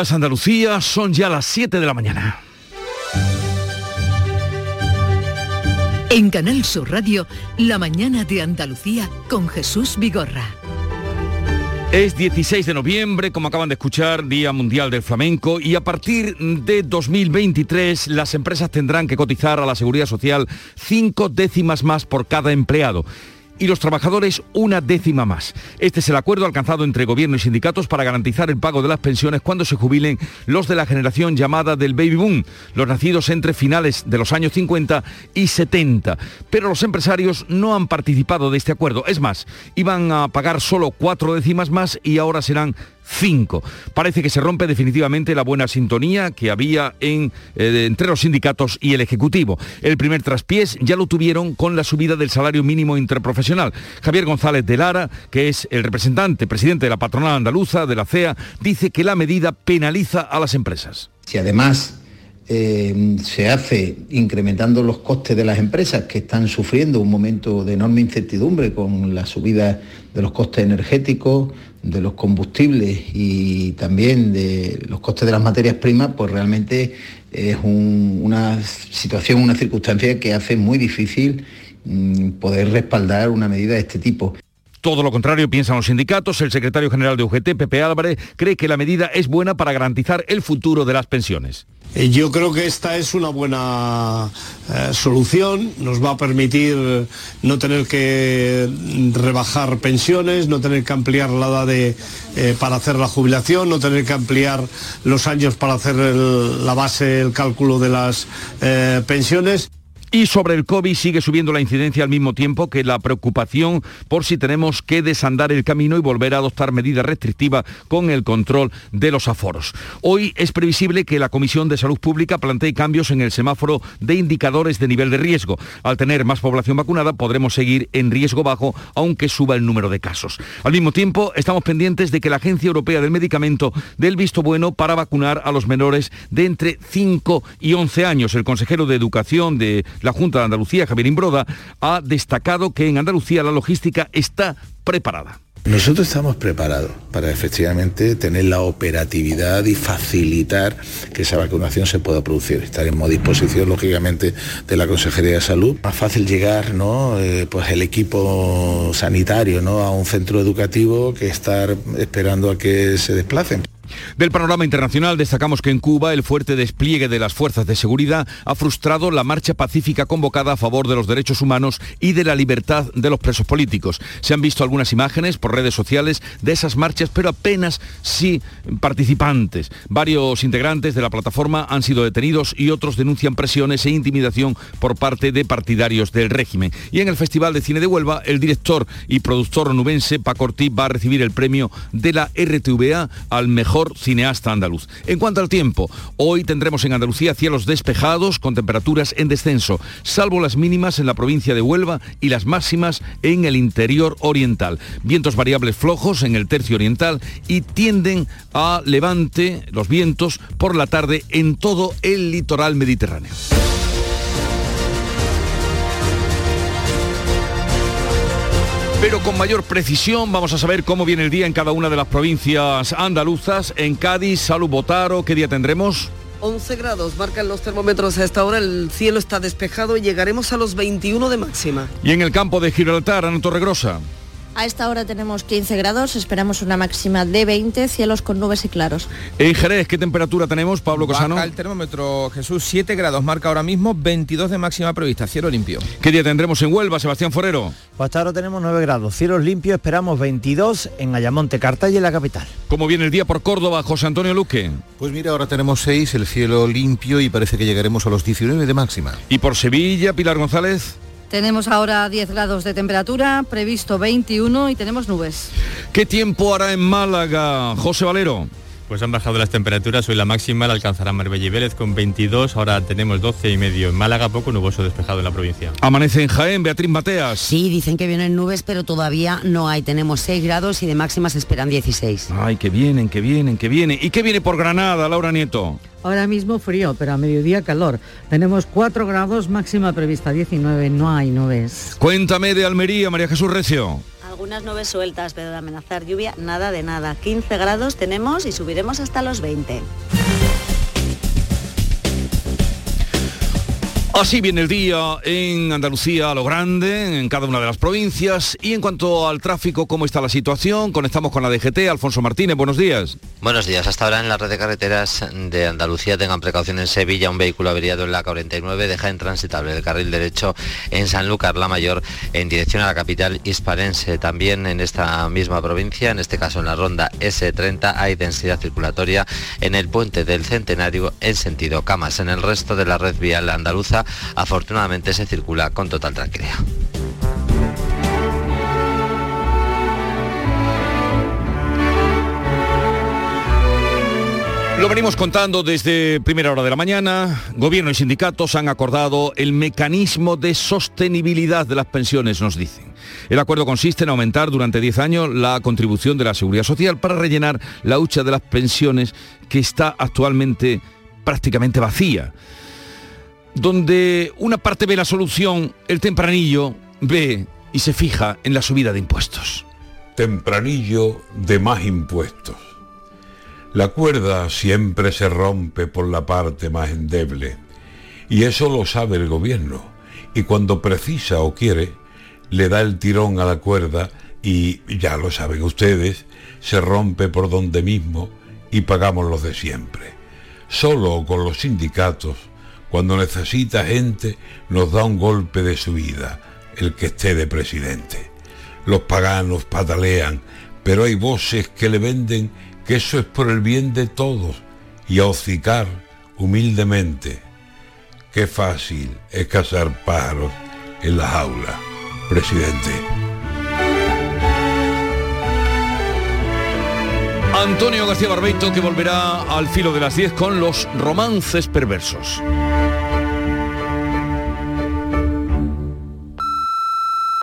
Andalucía son ya las 7 de la mañana. En Canal Sur Radio, La mañana de Andalucía con Jesús Vigorra. Es 16 de noviembre, como acaban de escuchar, Día Mundial del Flamenco, y a partir de 2023 las empresas tendrán que cotizar a la Seguridad Social cinco décimas más por cada empleado y los trabajadores una décima más. Este es el acuerdo alcanzado entre gobierno y sindicatos para garantizar el pago de las pensiones cuando se jubilen los de la generación llamada del baby boom, los nacidos entre finales de los años 50 y 70. Pero los empresarios no han participado de este acuerdo. Es más, iban a pagar solo cuatro décimas más y ahora serán 5. Parece que se rompe definitivamente la buena sintonía que había eh, entre los sindicatos y el Ejecutivo. El primer traspiés ya lo tuvieron con la subida del salario mínimo interprofesional. Javier González de Lara, que es el representante, presidente de la patronal andaluza, de la CEA, dice que la medida penaliza a las empresas. Si además eh, se hace incrementando los costes de las empresas que están sufriendo un momento de enorme incertidumbre con la subida de los costes energéticos, de los combustibles y también de los costes de las materias primas, pues realmente es una situación, una circunstancia que hace muy difícil mm, poder respaldar una medida de este tipo. Todo lo contrario piensan los sindicatos. El secretario general de UGT, Pepe Álvarez, cree que la medida es buena para garantizar el futuro de las pensiones. Eh, yo creo que esta es una buena eh, solución, nos va a permitir no tener que rebajar pensiones, no tener que ampliar la edad de, eh, para hacer la jubilación, no tener que ampliar los años para hacer la base, el cálculo de las pensiones. Y sobre el COVID sigue subiendo la incidencia al mismo tiempo que la preocupación por si tenemos que desandar el camino y volver a adoptar medidas restrictivas con el control de los aforos. Hoy es previsible que la Comisión de Salud Pública plantee cambios en el semáforo de indicadores de nivel de riesgo. Al tener más población vacunada podremos seguir en riesgo bajo aunque suba el número de casos. Al mismo tiempo estamos pendientes de que la Agencia Europea del Medicamento dé el visto bueno para vacunar a los menores de entre 5 y 11 años. El consejero de Educación de la Junta de Andalucía, Javier Imbroda, ha destacado que en Andalucía la logística está preparada. Nosotros estamos preparados para efectivamente tener la operatividad y facilitar que esa vacunación se pueda producir. Estaremos a disposición, lógicamente, de la Consejería de Salud. Más fácil llegar, ¿no? Eh, pues el equipo sanitario, ¿no? A un centro educativo que estar esperando a que se desplacen. Del panorama internacional destacamos que en Cuba el fuerte despliegue de las fuerzas de seguridad ha frustrado la marcha pacífica convocada a favor de los derechos humanos y de la libertad de los presos políticos. Se han visto algunas imágenes por redes sociales de esas marchas, pero apenas sí participantes. Varios integrantes de la plataforma han sido detenidos y otros denuncian presiones e intimidación por parte de partidarios del régimen. Y en el Festival de Cine de Huelva, el director y productor nubense Paco Ortiz va a recibir el premio de la RTVA al mejor cineasta andaluz. En cuanto al tiempo, hoy tendremos en Andalucía cielos despejados con temperaturas en descenso, salvo las mínimas en la provincia de Huelva y las máximas en el interior oriental. Vientos variables flojos en el tercio oriental y tienden a levante los vientos por la tarde en todo el litoral mediterráneo. Pero con mayor precisión vamos a saber cómo viene el día en cada una de las provincias andaluzas. En Cádiz, Salud Botaro, ¿qué día tendremos? 11 grados marcan los termómetros a esta hora, el cielo está despejado y llegaremos a los 21 de máxima. Y en el campo de Gibraltar, Ana Torregrosa. A esta hora tenemos 15 grados, esperamos una máxima de 20, cielos con nubes y claros. En Jerez, ¿qué temperatura tenemos, Pablo Cosano? Baja el termómetro, Jesús, 7 grados, marca ahora mismo 22 de máxima prevista, cielo limpio. ¿Qué día tendremos en Huelva, Sebastián Forero? Pues hasta ahora tenemos 9 grados, cielos limpios, esperamos 22 en Ayamonte, Cartaya y la capital. ¿Cómo viene el día por Córdoba, José Antonio Luque? Pues mira, ahora tenemos 6, el cielo limpio y parece que llegaremos a los 19 de máxima. ¿Y por Sevilla, Pilar González? Tenemos ahora 10 grados de temperatura, previsto 21 y tenemos nubes. ¿Qué tiempo hará en Málaga, José Valero? Pues han bajado las temperaturas, hoy la máxima la alcanzará Marbella y Vélez con 22, ahora tenemos 12 y medio en Málaga, poco nuboso despejado en la provincia. Amanece en Jaén, Beatriz Mateas. Sí, dicen que vienen nubes, pero todavía no hay, tenemos 6 grados y de máxima se esperan 16. Ay, que vienen, que vienen, que vienen. ¿Y qué viene por Granada, Laura Nieto? Ahora mismo frío, pero a mediodía calor. Tenemos 4 grados, máxima prevista 19, no hay nubes. Cuéntame de Almería, María Jesús Recio Algunas nubes sueltas, pero de amenazar lluvia, nada de nada. 15 grados tenemos y subiremos hasta los 20. Así viene el día en Andalucía a lo grande, en cada una de las provincias. Y en cuanto al tráfico, ¿cómo está la situación? Conectamos con la DGT. Alfonso Martínez, buenos días. Buenos días. Hasta ahora en la red de carreteras de Andalucía tengan precaución en Sevilla. Un vehículo averiado en la 49 deja intransitable el carril derecho en Sanlúcar la Mayor en dirección a la capital hispalense. También en esta misma provincia, en este caso en la ronda S30, hay densidad circulatoria en el puente del Centenario en sentido Camas. En el resto de la red vial andaluza afortunadamente se circula con total tranquilidad. Lo venimos contando desde primera hora de la mañana. Gobierno y sindicatos han acordado el mecanismo de sostenibilidad de las pensiones, nos dicen. El acuerdo consiste en aumentar durante 10 años la contribución de la seguridad social para rellenar la hucha de las pensiones que está actualmente prácticamente vacía donde una parte ve la solución, el tempranillo ve y se fija en la subida de impuestos. Tempranillo de más impuestos. La cuerda siempre se rompe por la parte más endeble y eso lo sabe el gobierno y cuando precisa o quiere le da el tirón a la cuerda y ya lo saben ustedes, se rompe por donde mismo y pagamos los de siempre. Solo con los sindicatos cuando necesita gente, nos da un golpe de su vida, el que esté de presidente. Los paganos patalean, pero hay voces que le venden que eso es por el bien de todos y a hocicar humildemente. Qué fácil es cazar pájaros en la jaula, presidente. Antonio García Barbeito que volverá al filo de las 10 con los romances perversos.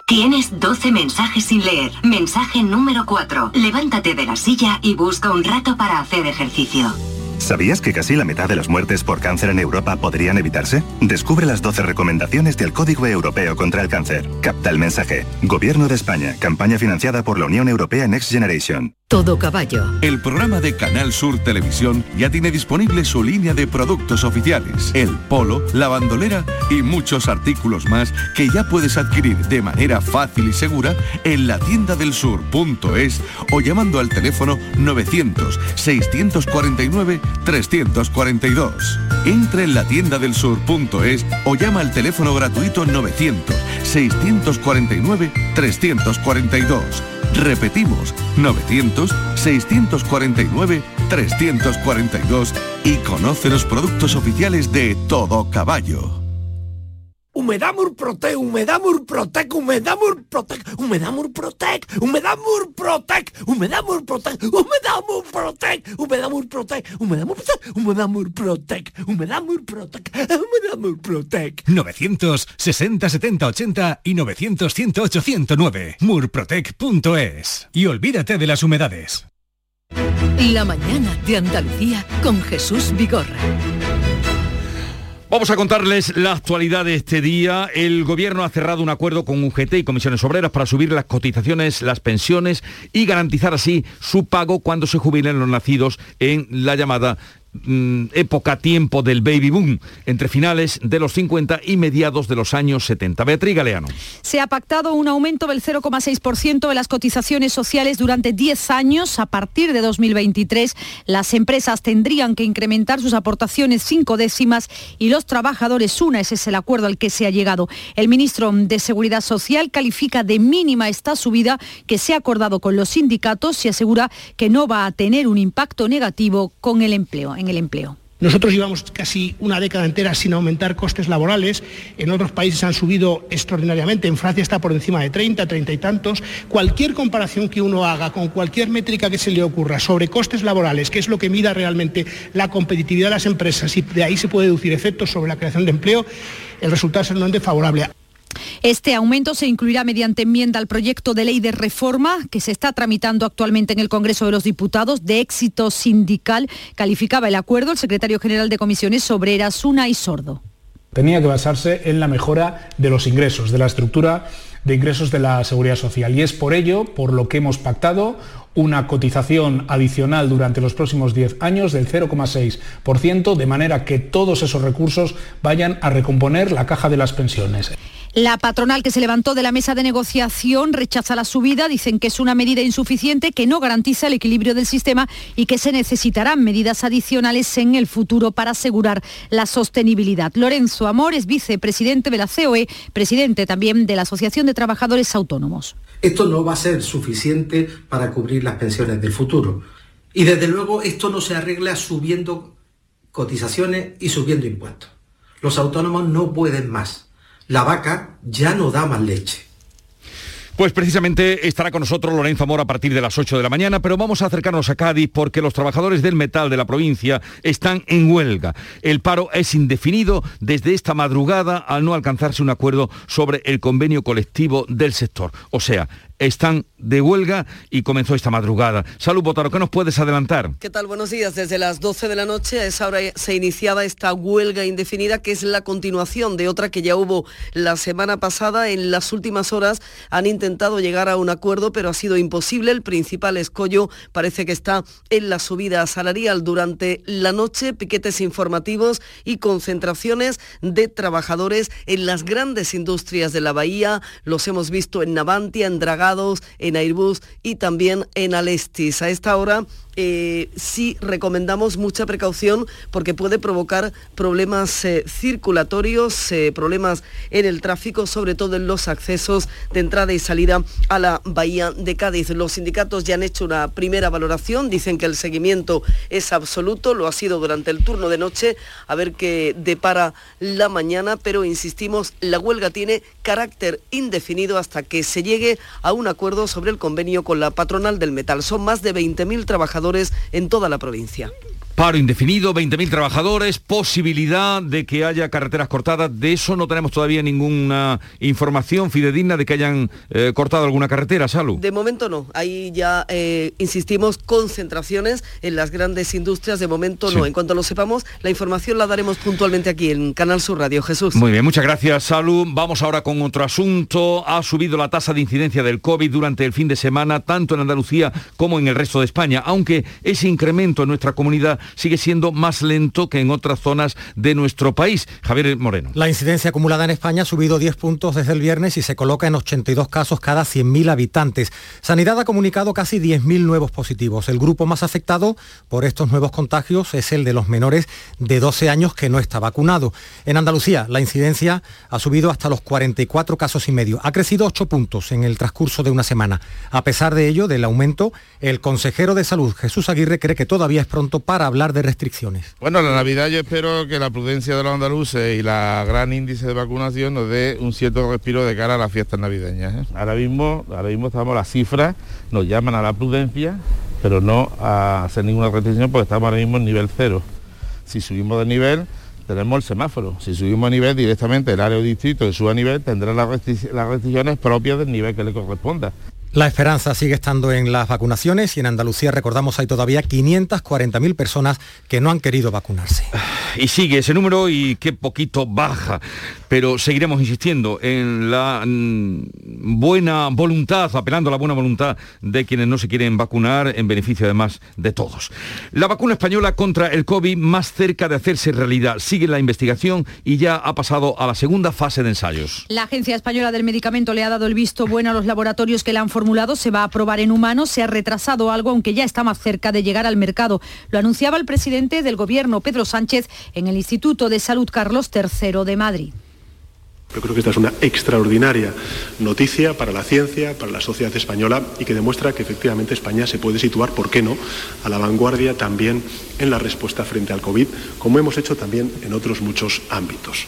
Tienes 12 mensajes sin leer. Mensaje número 4. Levántate de la silla y busca un rato para hacer ejercicio. ¿Sabías que casi la mitad de las muertes por cáncer en Europa podrían evitarse? Descubre las 12 recomendaciones del Código Europeo contra el Cáncer. Capta el mensaje. Gobierno de España. Campaña financiada por la Unión Europea Next Generation. Todo caballo. El programa de Canal Sur Televisión ya tiene disponible su línea de productos oficiales. El polo, la bandolera y muchos artículos más que ya puedes adquirir de manera fácil y segura en la tienda del sur.es o llamando al teléfono 900 649 342. Entre en la tienda del sur.es o llama al teléfono gratuito 900 649 342. Repetimos, 900 649 342 y conoce los productos oficiales de Todo Caballo. Humedamur Protec, Humedamur Protec, Humedamur Protec, Humedamur Protec, Humedamur Protec, Humedamur Protec, Humedamur Protec, Humedamur Protec, Humedamur Protec, Humedamur Protec, Humedamur Protec, Humedamur Protec. 960 70 80 y 900 108 109. Murprotec.es. Y olvídate de las humedades. La mañana de Andalucía con Jesús Vigorra. Vamos a contarles la actualidad de este día. El gobierno ha cerrado un acuerdo con UGT y comisiones obreras para subir las cotizaciones, las pensiones y garantizar así su pago cuando se jubilen los nacidos en la llamada mm, época tiempo del baby boom, entre finales de los 50 y mediados de los años 70. Beatriz Galeano. Se ha pactado un aumento del 0,6% de las cotizaciones sociales durante 10 años. A partir de 2023, las empresas tendrían que incrementar sus aportaciones cinco décimas y los trabajadores una. Ese es el acuerdo al que se ha llegado. El ministro de Seguridad Social califica de mínima esta subida que se ha acordado con los sindicatos y asegura que no va a tener un impacto negativo con el empleo, el empleo. Nosotros llevamos casi una década entera sin aumentar costes laborales, en otros países han subido extraordinariamente, en Francia está por encima de 30, 30 y tantos. Cualquier comparación que uno haga con cualquier métrica que se le ocurra sobre costes laborales, que es lo que mida realmente la competitividad de las empresas y de ahí se puede deducir efectos sobre la creación de empleo, el resultado es enormemente favorable. Este aumento se incluirá mediante enmienda al proyecto de ley de reforma que se está tramitando actualmente en el Congreso de los Diputados de éxito sindical. Calificaba el acuerdo el secretario general de Comisiones Obreras, Una y Sordo. Tenía que basarse en la mejora de los ingresos, de la estructura de ingresos de la Seguridad Social. Y es por ello por lo que hemos pactado una cotización adicional durante los próximos 10 años del 0,6%, de manera que todos esos recursos vayan a recomponer la caja de las pensiones. La patronal que se levantó de la mesa de negociación rechaza la subida, dicen que es una medida insuficiente, que no garantiza el equilibrio del sistema y que se necesitarán medidas adicionales en el futuro para asegurar la sostenibilidad. Lorenzo Amor es vicepresidente de la COE, presidente también de la Asociación de Trabajadores Autónomos. Esto no va a ser suficiente para cubrir las pensiones del futuro. Y desde luego esto no se arregla subiendo cotizaciones y subiendo impuestos. Los autónomos no pueden más la vaca ya no da más leche. Pues precisamente estará con nosotros Lorenzo Amor a partir de las 8 de la mañana, pero vamos a acercarnos a Cádiz porque los trabajadores del metal de la provincia están en huelga. El paro es indefinido desde esta madrugada al no alcanzarse un acuerdo sobre el convenio colectivo del sector. O sea, están de huelga y comenzó esta madrugada. Salud, Botaro, ¿qué nos puedes adelantar? ¿Qué tal? Buenos días. Desde las 12 de la noche a esa hora se iniciaba esta huelga indefinida que es la continuación de otra que ya hubo la semana pasada. En las últimas horas han intentado llegar a un acuerdo, pero ha sido imposible. El principal escollo parece que está en la subida salarial durante la noche, piquetes informativos y concentraciones de trabajadores en las grandes industrias de la bahía. Los hemos visto en Navantia, en Dragán en Airbus y también en Alestis. A esta hora eh, sí recomendamos mucha precaución porque puede provocar problemas eh, circulatorios, eh, problemas en el tráfico, sobre todo en los accesos de entrada y salida a la bahía de Cádiz. Los sindicatos ya han hecho una primera valoración, dicen que el seguimiento es absoluto, lo ha sido durante el turno de noche, a ver qué depara la mañana, pero insistimos, la huelga tiene carácter indefinido hasta que se llegue a un acuerdo sobre el convenio con la patronal del metal. Son más de 20.000 trabajadores en toda la provincia. Paro indefinido, 20.000 trabajadores, posibilidad de que haya carreteras cortadas. De eso no tenemos todavía ninguna información fidedigna de que hayan eh, cortado alguna carretera, Salud. De momento no. Ahí ya, eh, insistimos, concentraciones en las grandes industrias. De momento no. En cuanto lo sepamos, la información la daremos puntualmente aquí en Canal Sur Radio. Jesús. Muy bien, muchas gracias, Salud. Vamos ahora con otro asunto. Ha subido la tasa de incidencia del COVID durante el fin de semana, tanto en Andalucía como en el resto de España, aunque ese incremento en nuestra comunidad sigue siendo más lento que en otras zonas de nuestro país. Javier Moreno. La incidencia acumulada en España ha subido 10 puntos desde el viernes y se coloca en 82 casos cada 100.000 habitantes. Sanidad ha comunicado casi 10.000 nuevos positivos. El grupo más afectado por estos nuevos contagios es el de los menores de 12 años que no está vacunado. En Andalucía la incidencia ha subido hasta los 44 casos y medio. Ha crecido 8 puntos en el transcurso de una semana. A pesar de ello, del aumento, el consejero de salud Jesús Aguirre cree que todavía es pronto para hablar de restricciones? Bueno, la Navidad yo espero que la prudencia de los andaluces y la gran índice de vacunación nos dé un cierto respiro de cara a las fiestas navideñas. ¿eh? Ahora mismo, ahora mismo estamos las cifras, nos llaman a la prudencia, pero no a hacer ninguna restricción porque estamos ahora mismo en nivel cero. Si subimos de nivel, tenemos el semáforo. Si subimos a nivel directamente el área o distrito que suba a nivel, tendrá las restricciones propias del nivel que le corresponda. La esperanza sigue estando en las vacunaciones y en Andalucía, recordamos, hay todavía 540.000 personas que no han querido vacunarse. Y sigue ese número y qué poquito baja, pero seguiremos insistiendo en la mm, buena voluntad, apelando a la buena voluntad de quienes no se quieren vacunar en beneficio además de todos. La vacuna española contra el COVID más cerca de hacerse realidad. Sigue la investigación y ya ha pasado a la segunda fase de ensayos. La Agencia Española del Medicamento le ha dado el visto bueno a los laboratorios que la han formado se va a aprobar en humanos, se ha retrasado algo, aunque ya está más cerca de llegar al mercado. Lo anunciaba el presidente del Gobierno, Pedro Sánchez, en el Instituto de Salud Carlos III de Madrid. Yo creo que esta es una extraordinaria noticia para la ciencia, para la sociedad española y que demuestra que efectivamente España se puede situar, ¿por qué no?, a la vanguardia también en la respuesta frente al COVID, como hemos hecho también en otros muchos ámbitos.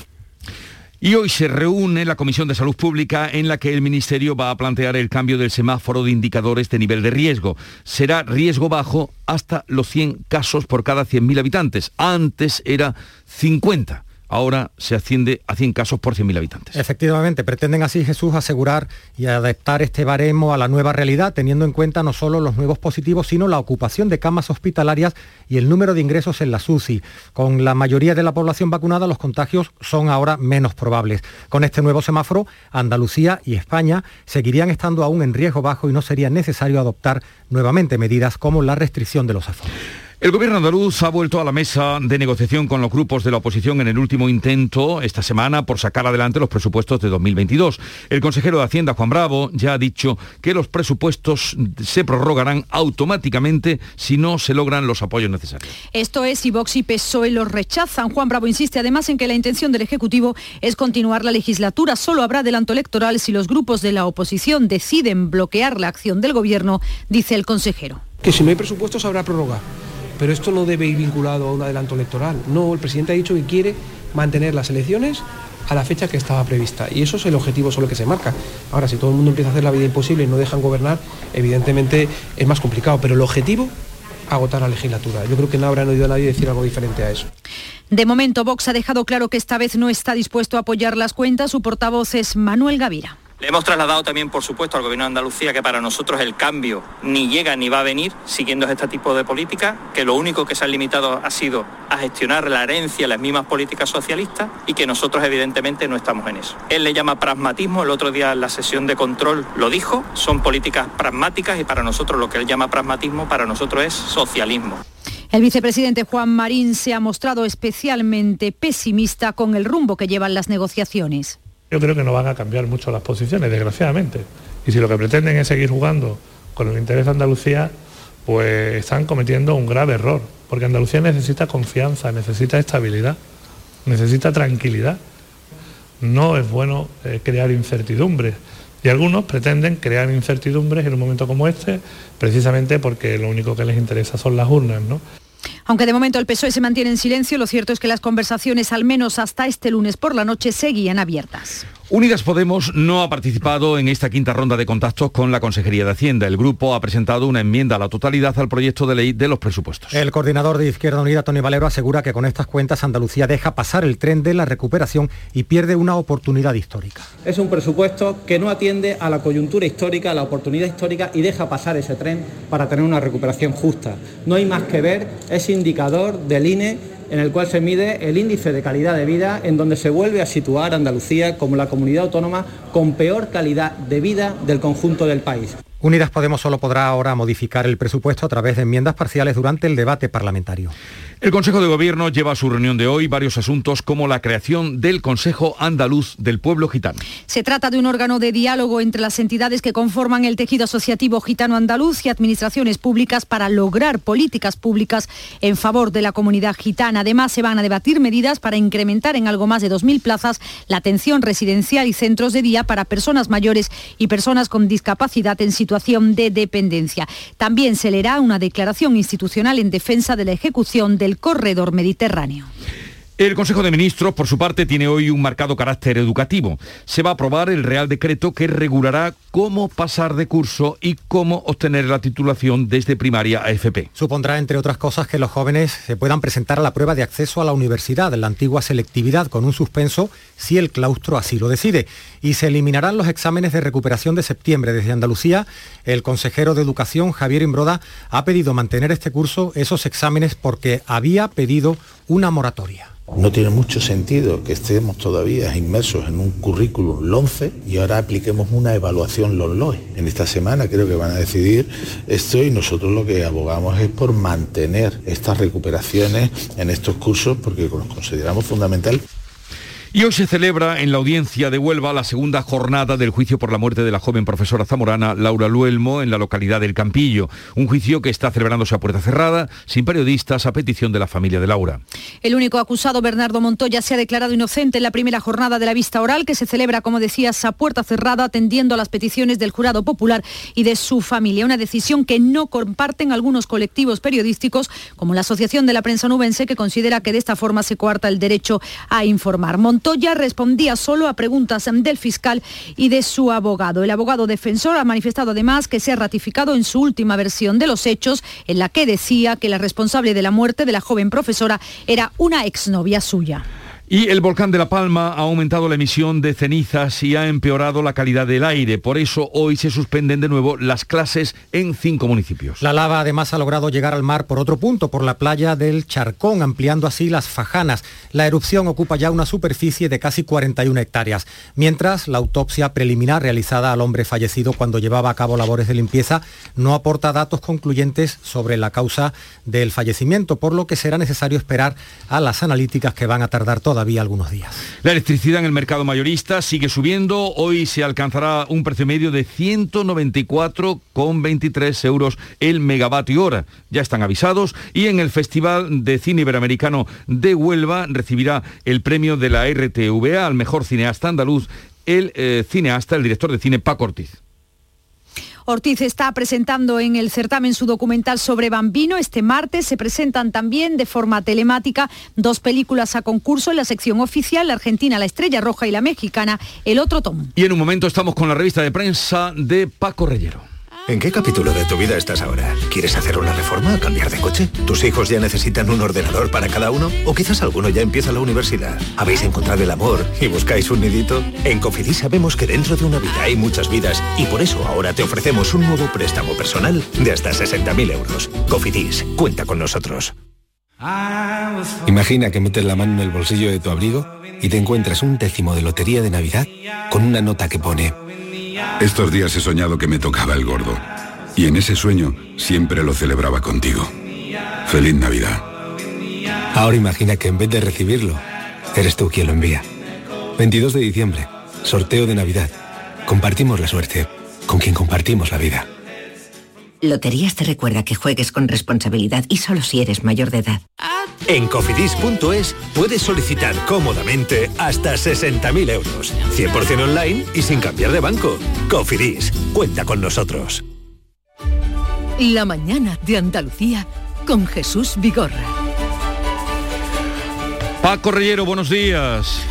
Y hoy se reúne la Comisión de Salud Pública en la que el Ministerio va a plantear el cambio del semáforo de indicadores de nivel de riesgo. Será riesgo bajo hasta los 100 casos por cada 100.000 habitantes. Antes era 50 ahora se asciende a 100 casos por 100.000 habitantes. Efectivamente, pretenden así Jesús asegurar y adaptar este baremo a la nueva realidad, teniendo en cuenta no solo los nuevos positivos, sino la ocupación de camas hospitalarias y el número de ingresos en la SUCI. Con la mayoría de la población vacunada, los contagios son ahora menos probables. Con este nuevo semáforo, Andalucía y España seguirían estando aún en riesgo bajo y no sería necesario adoptar nuevamente medidas como la restricción de los aforos. El gobierno andaluz ha vuelto a la mesa de negociación con los grupos de la oposición en el último intento esta semana por sacar adelante los presupuestos de 2022. El consejero de Hacienda, Juan Bravo, ya ha dicho que los presupuestos se prorrogarán automáticamente si no se logran los apoyos necesarios. Esto es si Vox y PSOE los rechazan. Juan Bravo insiste además en que la intención del Ejecutivo es continuar la legislatura. Solo habrá adelanto electoral si los grupos de la oposición deciden bloquear la acción del Gobierno, dice el consejero. Que si no hay presupuestos habrá prórroga pero esto no debe ir vinculado a un adelanto electoral. No, el presidente ha dicho que quiere mantener las elecciones a la fecha que estaba prevista. Y eso es el objetivo solo que se marca. Ahora, si todo el mundo empieza a hacer la vida imposible y no dejan gobernar, evidentemente es más complicado. Pero el objetivo, agotar la legislatura. Yo creo que no habrán oído a nadie decir algo diferente a eso. De momento, Vox ha dejado claro que esta vez no está dispuesto a apoyar las cuentas. Su portavoz es Manuel Gavira. Le hemos trasladado también, por supuesto, al Gobierno de Andalucía que para nosotros el cambio ni llega ni va a venir siguiendo este tipo de políticas, que lo único que se han limitado ha sido a gestionar la herencia las mismas políticas socialistas y que nosotros evidentemente no estamos en eso. Él le llama pragmatismo, el otro día en la sesión de control lo dijo, son políticas pragmáticas y para nosotros lo que él llama pragmatismo para nosotros es socialismo. El vicepresidente Juan Marín se ha mostrado especialmente pesimista con el rumbo que llevan las negociaciones. Yo creo que no van a cambiar mucho las posiciones, desgraciadamente. Y si lo que pretenden es seguir jugando con el interés de Andalucía, pues están cometiendo un grave error, porque Andalucía necesita confianza, necesita estabilidad, necesita tranquilidad. No es bueno eh, crear incertidumbres. Y algunos pretenden crear incertidumbres en un momento como este, precisamente porque lo único que les interesa son las urnas, ¿no? Aunque de momento el PSOE se mantiene en silencio, lo cierto es que las conversaciones, al menos hasta este lunes por la noche, seguían abiertas. Unidas Podemos no ha participado en esta quinta ronda de contactos con la Consejería de Hacienda. El grupo ha presentado una enmienda a la totalidad al proyecto de ley de los presupuestos. El coordinador de Izquierda Unida, Tony Valero, asegura que con estas cuentas Andalucía deja pasar el tren de la recuperación y pierde una oportunidad histórica. Es un presupuesto que no atiende a la coyuntura histórica, a la oportunidad histórica y deja pasar ese tren para tener una recuperación justa. No hay más que ver ese indicador del INE en el cual se mide el índice de calidad de vida, en donde se vuelve a situar Andalucía como la comunidad autónoma con peor calidad de vida del conjunto del país. Unidas Podemos solo podrá ahora modificar el presupuesto a través de enmiendas parciales durante el debate parlamentario. El Consejo de Gobierno lleva a su reunión de hoy varios asuntos como la creación del Consejo Andaluz del Pueblo Gitano. Se trata de un órgano de diálogo entre las entidades que conforman el tejido asociativo gitano andaluz y administraciones públicas para lograr políticas públicas en favor de la comunidad gitana. Además, se van a debatir medidas para incrementar en algo más de 2.000 plazas la atención residencial y centros de día para personas mayores y personas con discapacidad en situación de dependencia. También se leerá una declaración institucional en defensa de la ejecución del corredor mediterráneo. El Consejo de Ministros, por su parte, tiene hoy un marcado carácter educativo. Se va a aprobar el Real Decreto que regulará cómo pasar de curso y cómo obtener la titulación desde primaria a FP. Supondrá, entre otras cosas, que los jóvenes se puedan presentar a la prueba de acceso a la universidad, la antigua selectividad, con un suspenso si el claustro así lo decide. Y se eliminarán los exámenes de recuperación de septiembre. Desde Andalucía, el consejero de Educación, Javier Imbroda, ha pedido mantener este curso, esos exámenes, porque había pedido una moratoria. No tiene mucho sentido que estemos todavía inmersos en un currículum LONCE y ahora apliquemos una evaluación LONLOE. En esta semana creo que van a decidir esto y nosotros lo que abogamos es por mantener estas recuperaciones en estos cursos porque los consideramos fundamental. Y hoy se celebra en la audiencia de Huelva la segunda jornada del juicio por la muerte de la joven profesora zamorana Laura Luelmo en la localidad del Campillo. Un juicio que está celebrándose a puerta cerrada, sin periodistas, a petición de la familia de Laura. El único acusado, Bernardo Montoya, se ha declarado inocente en la primera jornada de la vista oral, que se celebra, como decías, a puerta cerrada, atendiendo a las peticiones del jurado popular y de su familia. Una decisión que no comparten algunos colectivos periodísticos, como la Asociación de la Prensa Nubense, que considera que de esta forma se coarta el derecho a informar. Montoya respondía solo a preguntas del fiscal y de su abogado. El abogado defensor ha manifestado además que se ha ratificado en su última versión de los hechos, en la que decía que la responsable de la muerte de la joven profesora era una exnovia suya. Y el volcán de La Palma ha aumentado la emisión de cenizas y ha empeorado la calidad del aire. Por eso hoy se suspenden de nuevo las clases en cinco municipios. La lava además ha logrado llegar al mar por otro punto, por la playa del Charcón, ampliando así las fajanas. La erupción ocupa ya una superficie de casi 41 hectáreas. Mientras, la autopsia preliminar realizada al hombre fallecido cuando llevaba a cabo labores de limpieza no aporta datos concluyentes sobre la causa del fallecimiento, por lo que será necesario esperar a las analíticas que van a tardar todas algunos días. La electricidad en el mercado mayorista sigue subiendo. Hoy se alcanzará un precio medio de 194,23 euros el megavatio hora. Ya están avisados y en el Festival de Cine Iberoamericano de Huelva recibirá el premio de la RTVA al mejor cineasta andaluz el eh, cineasta, el director de cine Paco Ortiz. Ortiz está presentando en el certamen su documental sobre Bambino. Este martes se presentan también de forma telemática dos películas a concurso en la sección oficial, la argentina La Estrella Roja y la mexicana El Otro Tom. Y en un momento estamos con la revista de prensa de Paco Reyero. ¿En qué capítulo de tu vida estás ahora? ¿Quieres hacer una reforma cambiar de coche? ¿Tus hijos ya necesitan un ordenador para cada uno? ¿O quizás alguno ya empieza la universidad? ¿Habéis encontrado el amor y buscáis un nidito? En Cofidis sabemos que dentro de una vida hay muchas vidas y por eso ahora te ofrecemos un nuevo préstamo personal de hasta 60.000 euros. Cofidis, cuenta con nosotros. Imagina que metes la mano en el bolsillo de tu abrigo y te encuentras un décimo de lotería de Navidad con una nota que pone estos días he soñado que me tocaba el gordo. Y en ese sueño siempre lo celebraba contigo. Feliz Navidad. Ahora imagina que en vez de recibirlo, eres tú quien lo envía. 22 de diciembre, sorteo de Navidad. Compartimos la suerte con quien compartimos la vida. Loterías te recuerda que juegues con responsabilidad y solo si eres mayor de edad. En cofidis.es puedes solicitar cómodamente hasta 60.000 euros, 100% online y sin cambiar de banco. Cofidis, cuenta con nosotros. La mañana de Andalucía con Jesús Vigorra. Paco Reyero, buenos días.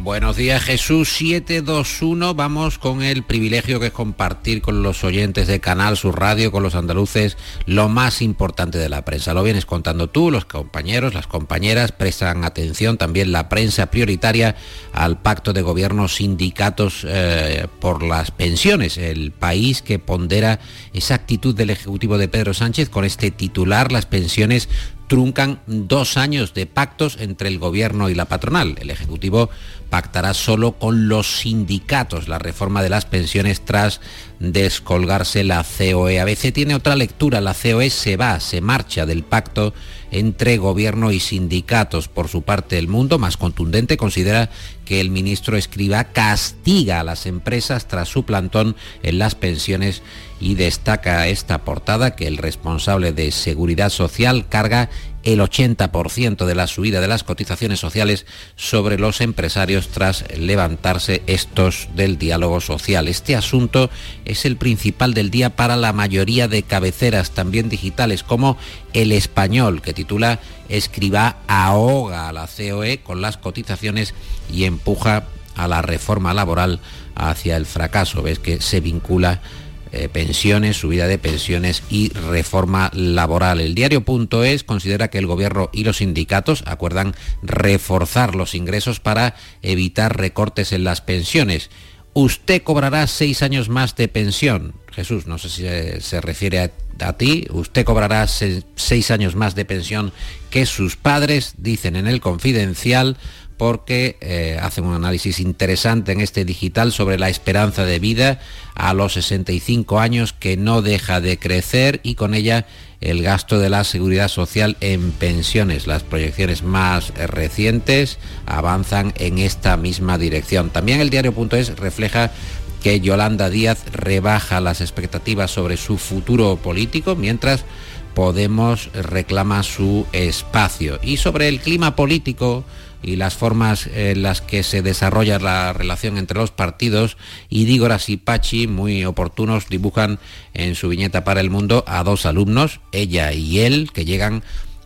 Buenos días Jesús 721, vamos con el privilegio que es compartir con los oyentes de Canal Sur Radio, con los andaluces, lo más importante de la prensa. Lo vienes contando tú, los compañeros, las compañeras, prestan atención también la prensa prioritaria al pacto de gobierno sindicatos eh, por las pensiones, el país que pondera esa actitud del Ejecutivo de Pedro Sánchez con este titular, las pensiones truncan dos años de pactos entre el gobierno y la patronal. El Ejecutivo pactará solo con los sindicatos la reforma de las pensiones tras descolgarse la COE. A veces tiene otra lectura, la COE se va, se marcha del pacto entre gobierno y sindicatos. Por su parte, el mundo, más contundente, considera que el ministro Escriba castiga a las empresas tras su plantón en las pensiones y destaca esta portada que el responsable de Seguridad Social carga el 80% de la subida de las cotizaciones sociales sobre los empresarios tras levantarse estos del diálogo social. Este asunto es el principal del día para la mayoría de cabeceras, también digitales, como El Español, que titula Escriba ahoga a la COE con las cotizaciones y empuja a la reforma laboral hacia el fracaso. Ves que se vincula eh, pensiones, subida de pensiones y reforma laboral. El diario.es considera que el gobierno y los sindicatos acuerdan reforzar los ingresos para evitar recortes en las pensiones. Usted cobrará seis años más de pensión. Jesús, no sé si se, refiere a, ti. Usted cobrará seis años más de pensión que sus padres, dicen en el confidencial porque eh, hacen un análisis interesante en este digital sobre la esperanza de vida a los 65 años que no deja de crecer y con ella el gasto de la seguridad social en pensiones. Las proyecciones más recientes avanzan en esta misma dirección. También el diario.es refleja que Yolanda Díaz rebaja las expectativas sobre su futuro político, mientras Podemos reclama su espacio. Y sobre el clima político, y las formas en las que se desarrolla la relación entre los partidos, Idígoras y Pachi, muy oportunos, dibujan en su viñeta para el mundo a dos alumnos, ella y él, que llegan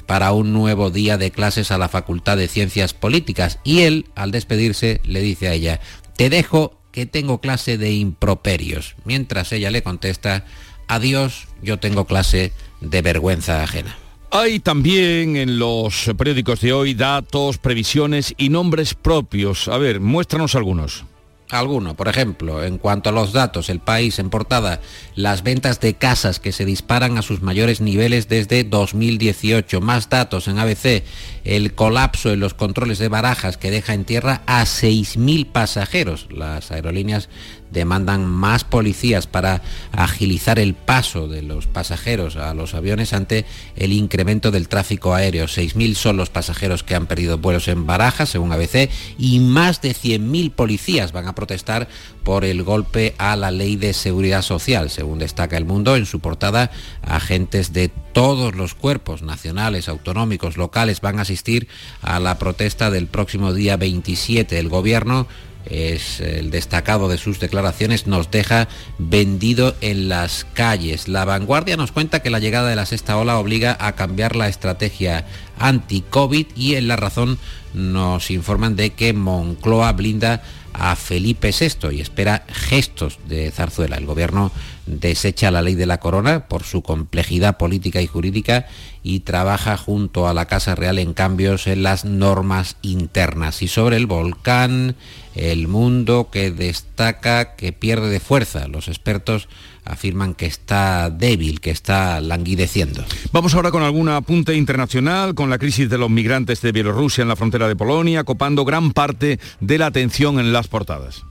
para un nuevo día de clases a la Facultad de Ciencias Políticas. Y él, al despedirse, le dice a ella, te dejo que tengo clase de improperios, mientras ella le contesta, adiós, yo tengo clase de vergüenza ajena. Hay también en los periódicos de hoy datos, previsiones y nombres propios. A ver, muéstranos algunos alguno. Por ejemplo, en cuanto a los datos, el país en portada, las ventas de casas que se disparan a sus mayores niveles desde 2018. Más datos en ABC, el colapso en los controles de barajas que deja en tierra a 6.000 pasajeros. Las aerolíneas demandan más policías para agilizar el paso de los pasajeros a los aviones ante el incremento del tráfico aéreo. 6.000 son los pasajeros que han perdido vuelos en Barajas, según ABC, y más de 100.000 policías van a protestar por el golpe a la ley de seguridad social. Según destaca el mundo, en su portada, agentes de todos los cuerpos nacionales, autonómicos, locales van a asistir a la protesta del próximo día 27. El gobierno es el destacado de sus declaraciones, nos deja vendido en las calles. La vanguardia nos cuenta que la llegada de la sexta ola obliga a cambiar la estrategia anti-COVID y en la razón nos informan de que Moncloa blinda a Felipe VI y espera gestos de Zarzuela. El gobierno desecha la ley de la corona por su complejidad política y jurídica y trabaja junto a la Casa Real en cambios en las normas internas. Y sobre el volcán, el mundo que destaca que pierde de fuerza. Los expertos afirman que está débil, que está languideciendo. Vamos ahora con algún apunte internacional, con la crisis de los migrantes de Bielorrusia en la frontera de Polonia, copando gran parte de la atención en las portadas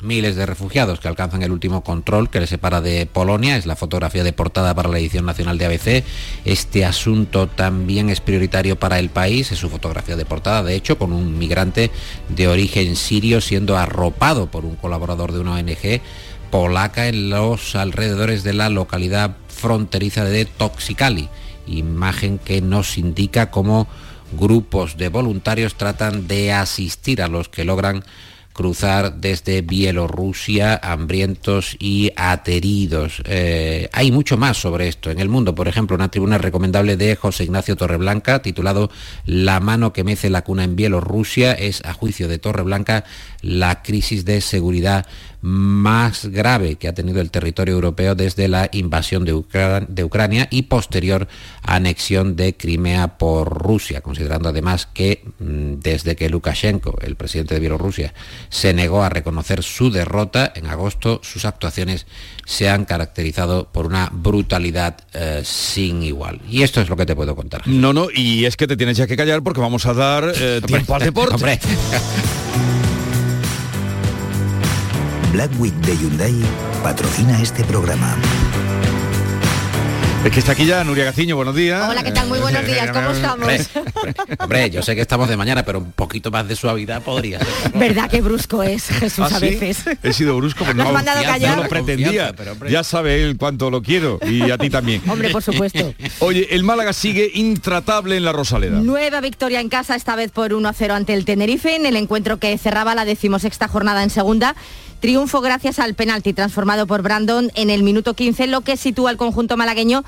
miles de refugiados que alcanzan el último control que les separa de Polonia. Es la fotografía de portada para la edición nacional de ABC. Este asunto también es prioritario para el país. Es su fotografía de portada, de hecho, con un migrante de origen sirio siendo arropado por un colaborador de una ONG polaca en los alrededores de la localidad fronteriza de Toxicali. Imagen que nos indica cómo grupos de voluntarios tratan de asistir a los que logran cruzar desde Bielorrusia, hambrientos y ateridos. Eh, hay mucho más sobre esto en el mundo. Por ejemplo, una tribuna recomendable de José Ignacio Torreblanca, titulado La mano que mece la cuna en Bielorrusia, es, a juicio de Torreblanca, la crisis de seguridad más grave que ha tenido el territorio europeo desde la invasión de, Ucrania y posterior anexión de Crimea por Rusia, considerando además que mm, desde que Lukashenko, el presidente de Bielorrusia, se negó a reconocer su derrota en agosto, sus actuaciones se han caracterizado por una brutalidad eh, sin igual. Y esto es lo que te puedo contar. No, no, y es que te tienes ya que callar porque vamos a dar eh, tiempo al deporte. Black Week de Hyundai patrocina este programa. Es que está aquí ya Nuria Gaciño, buenos días. Hola, ¿qué tal? Muy buenos días, ¿cómo estamos? Hombre, yo sé que estamos de mañana, pero un poquito más de suavidad podría ser. ¿Verdad que brusco es, Jesús, ¿Ah, a veces? He sido brusco, pero no, no lo pretendía. Ya sabe él cuánto lo quiero y a ti también. Hombre, por supuesto. Oye, el Málaga sigue intratable en la Rosaleda. Nueva victoria en casa, esta vez por 1-0 ante el Tenerife, en el encuentro que cerraba la decimosexta jornada en segunda. Triunfo gracias al penalti transformado por Brandon en el minuto 15, lo que sitúa al conjunto malagueño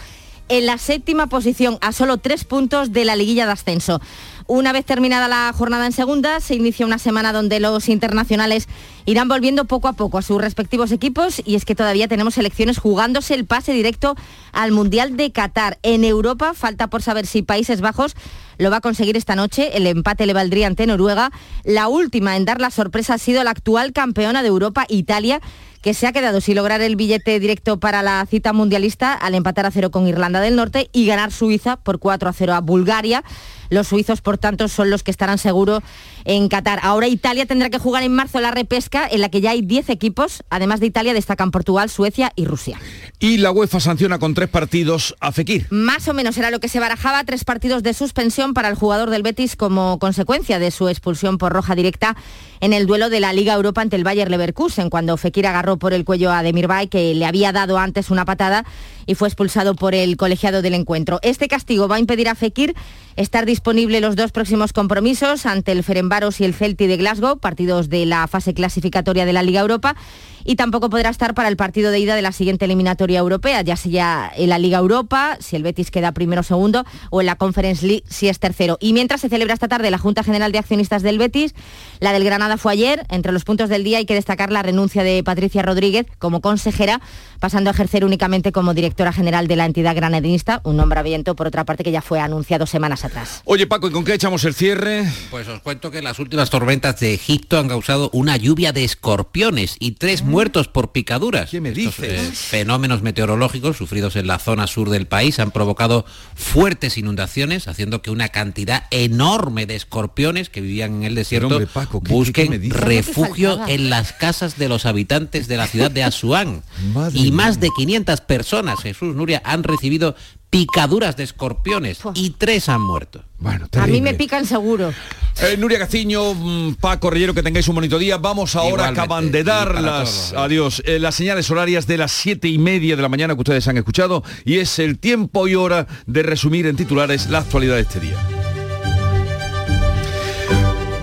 en la séptima posición, a solo tres puntos de la liguilla de ascenso. Una vez terminada la jornada en segunda, se inicia una semana donde los internacionales irán volviendo poco a poco a sus respectivos equipos y es que todavía tenemos selecciones jugándose el pase directo al Mundial de Qatar. En Europa falta por saber si Países Bajos lo va a conseguir esta noche. El empate le valdría ante Noruega. La última en dar la sorpresa ha sido la actual campeona de Europa, Italia, que se ha quedado sin lograr el billete directo para la cita mundialista al empatar a cero con Irlanda del Norte y ganar Suiza por 4 a 0 a Bulgaria. Los suizos, por tanto, son los que estarán seguros en Qatar. Ahora Italia tendrá que jugar en marzo la repesca, en la que ya hay 10 equipos. Además de Italia, destacan Portugal, Suecia y Rusia. Y la UEFA sanciona con tres partidos a Fekir. Más o menos era lo que se barajaba, tres partidos de suspensión para el jugador del Betis como consecuencia de su expulsión por roja directa en el duelo de la Liga Europa ante el Bayer Leverkusen, cuando Fekir agarró por el cuello a Demirbay, que le había dado antes una patada y fue expulsado por el colegiado del encuentro. Este castigo va a impedir a Fekir estar disponible los dos próximos compromisos ante el Ferenbaros y el Celti de Glasgow, partidos de la fase clasificatoria de la Liga Europa y tampoco podrá estar para el partido de ida de la siguiente eliminatoria europea, ya sea en la Liga Europa, si el Betis queda primero o segundo, o en la Conference League, si es tercero. Y mientras se celebra esta tarde la Junta General de Accionistas del Betis, la del Granada fue ayer. Entre los puntos del día hay que destacar la renuncia de Patricia Rodríguez como consejera, pasando a ejercer únicamente como directora general de la entidad granadinista, un nombramiento, por otra parte, que ya fue anunciado semanas atrás. Oye, Paco, ¿y con qué echamos el cierre? Pues os cuento que las últimas tormentas de Egipto han causado una lluvia de escorpiones y tres muertos por picaduras. ¿Qué me Estos, eh, fenómenos meteorológicos sufridos en la zona sur del país han provocado fuertes inundaciones, haciendo que una cantidad enorme de escorpiones que vivían en el desierto hombre, Paco, ¿qué- qué- busquen qué me dices? refugio en las casas de los habitantes de la ciudad de Asuán. Madre y más de 500 personas, Jesús Nuria, han recibido picaduras de escorpiones y tres han muerto. Bueno, A mí me pican seguro. Eh, Nuria Caciño, mm, Paco Rellero, que tengáis un bonito día. Vamos ahora, Igualmente, acaban de dar las, adiós, eh, las señales horarias de las siete y media de la mañana que ustedes han escuchado y es el tiempo y hora de resumir en titulares la actualidad de este día.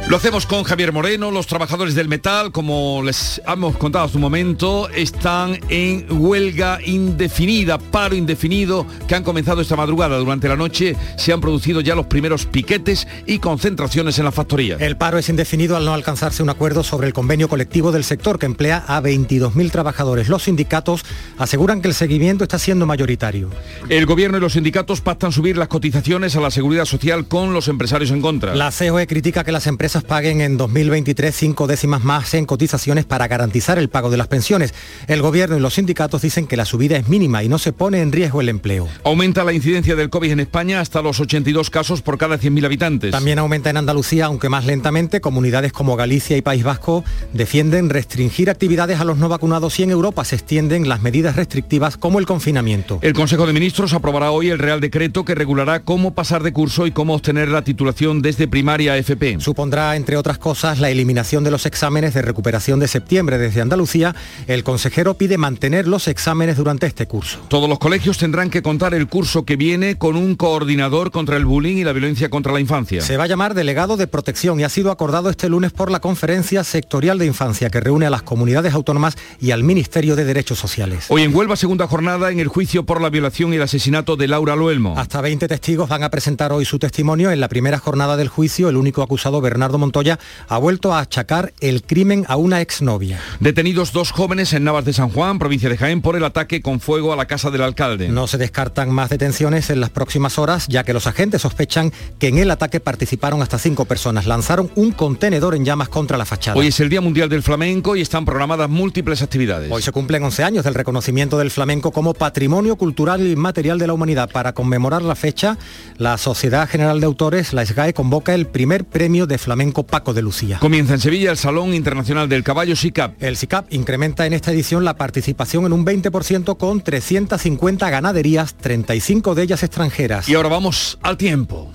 Lo hacemos con Javier Moreno, los trabajadores del metal, como les hemos contado hace un momento, están en huelga indefinida, paro indefinido, que han comenzado esta madrugada. Durante la noche se han producido ya los primeros piquetes y concentraciones en la factoría. El paro es indefinido al no alcanzarse un acuerdo sobre el convenio colectivo del sector que emplea a 22.000 trabajadores. Los sindicatos aseguran que el seguimiento está siendo mayoritario. El gobierno y los sindicatos pactan subir las cotizaciones a la seguridad social con los empresarios en contra. La COE critica que las empresas paguen en 2023 cinco décimas más en cotizaciones para garantizar el pago de las pensiones. El gobierno y los sindicatos dicen que la subida es mínima y no se pone en riesgo el empleo. Aumenta la incidencia del COVID en España hasta los 82 casos por cada 100.000 habitantes. También aumenta en Andalucía, aunque más lentamente. Comunidades como Galicia y País Vasco defienden restringir actividades a los no vacunados y en Europa se extienden las medidas restrictivas como el confinamiento. El Consejo de Ministros aprobará hoy el Real Decreto que regulará cómo pasar de curso y cómo obtener la titulación desde primaria a FP. Supondrá, entre otras cosas, la eliminación de los exámenes de recuperación de septiembre. Desde Andalucía, el consejero pide mantener los exámenes durante este curso. Todos los colegios tendrán que contar el curso que viene con un coordinador contra el bullying y la violencia contra la infancia. Se va a llamar delegado de protección y ha sido acordado este lunes por la Conferencia Sectorial de Infancia que reúne a las comunidades autónomas y al Ministerio de Derechos Sociales. Hoy en Huelva, segunda jornada en el juicio por la violación y el asesinato de Laura Luelmo. Hasta 20 testigos van a presentar hoy su testimonio. En la primera jornada del juicio, el único acusado, Bernardo Montoya, ha vuelto a achacar el crimen a una exnovia. Detenidos dos jóvenes en Navas de San Juan, provincia de Jaén, por el ataque con fuego a la casa del alcalde. No se descartan más detenciones en las próximas horas, ya que los agentes sospechan que en el ataque participaron hasta cinco personas. Lanzaron un contenedor en llamas contra la fachada. Hoy es el Día Mundial del Flamenco y están programadas múltiples actividades. Hoy se cumplen 11 años del reconocimiento del flamenco como patrimonio cultural y material de la humanidad. Para conmemorar la fecha, la Sociedad General de Autores, la SGAE, convoca el primer premio de flamenco Paco de Lucía. Comienza en Sevilla el Salón Internacional del Caballo SICAP. El SICAP incrementa en esta edición la participación en un 20% con 350 ganaderías, 35 de ellas extranjeras. Y ahora vamos al tiempo.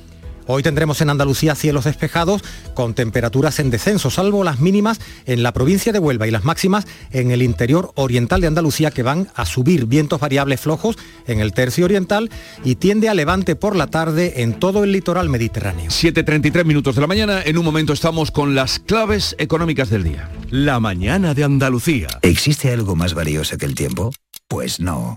Hoy tendremos en Andalucía cielos despejados con temperaturas en descenso, salvo las mínimas en la provincia de Huelva y las máximas en el interior oriental de Andalucía que van a subir vientos variables flojos en el tercio oriental y tiende a levante por la tarde en todo el litoral mediterráneo. 7.33 minutos de la mañana, en un momento estamos con las claves económicas del día. La mañana de Andalucía. ¿Existe algo más valioso que el tiempo? Pues no.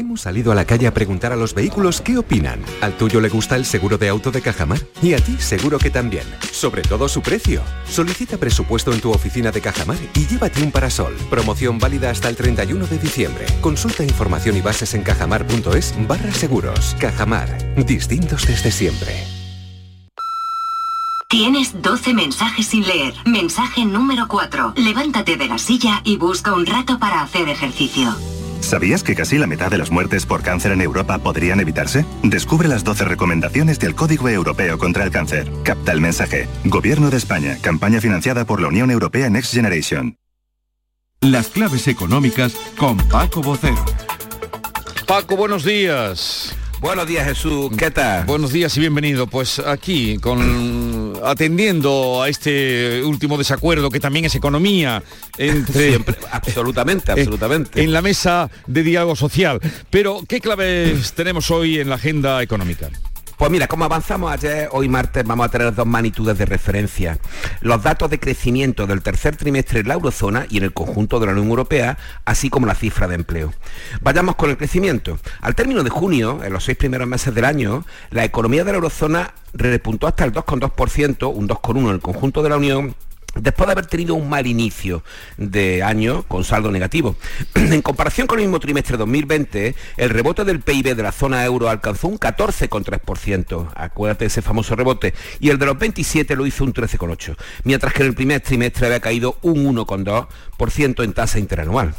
Hemos salido a la calle a preguntar a los vehículos qué opinan. ¿Al tuyo le gusta el seguro de auto de Cajamar? Y a ti seguro que también. Sobre todo su precio. Solicita presupuesto en tu oficina de Cajamar y llévate un parasol. Promoción válida hasta el 31 de diciembre. Consulta información y bases en cajamar.es barra seguros. Cajamar. Distintos desde siempre. Tienes 12 mensajes sin leer. Mensaje número 4. Levántate de la silla y busca un rato para hacer ejercicio. ¿Sabías que casi la mitad de las muertes por cáncer en Europa podrían evitarse? Descubre las 12 recomendaciones del Código Europeo contra el Cáncer. Capta el mensaje. Gobierno de España. Campaña financiada por la Unión Europea Next Generation. Las claves económicas con Paco Bocero. Paco, buenos días. Buenos días Jesús, ¿qué tal? Buenos días y bienvenido. Pues aquí, con atendiendo a este último desacuerdo que también es economía entre Siempre, absolutamente, absolutamente. en la mesa de diálogo social. Pero, ¿qué claves tenemos hoy en la agenda económica? Pues mira, como avanzamos ayer, hoy martes vamos a tener dos magnitudes de referencia. Los datos de crecimiento del tercer trimestre en la eurozona y en el conjunto de la Unión Europea, así como la cifra de empleo. Vayamos con el crecimiento. Al término de junio, en los seis primeros meses del año, la economía de la eurozona repuntó hasta el 2,2%, un 2,1% en el conjunto de la Unión después de haber tenido un mal inicio de año con saldo negativo. en comparación con el mismo trimestre de 2020, el rebote del PIB de la zona euro alcanzó un 14,3%, acuérdate de ese famoso rebote, y el de los 27 lo hizo un 13,8%, mientras que en el primer trimestre había caído un 1,2% en tasa interanual.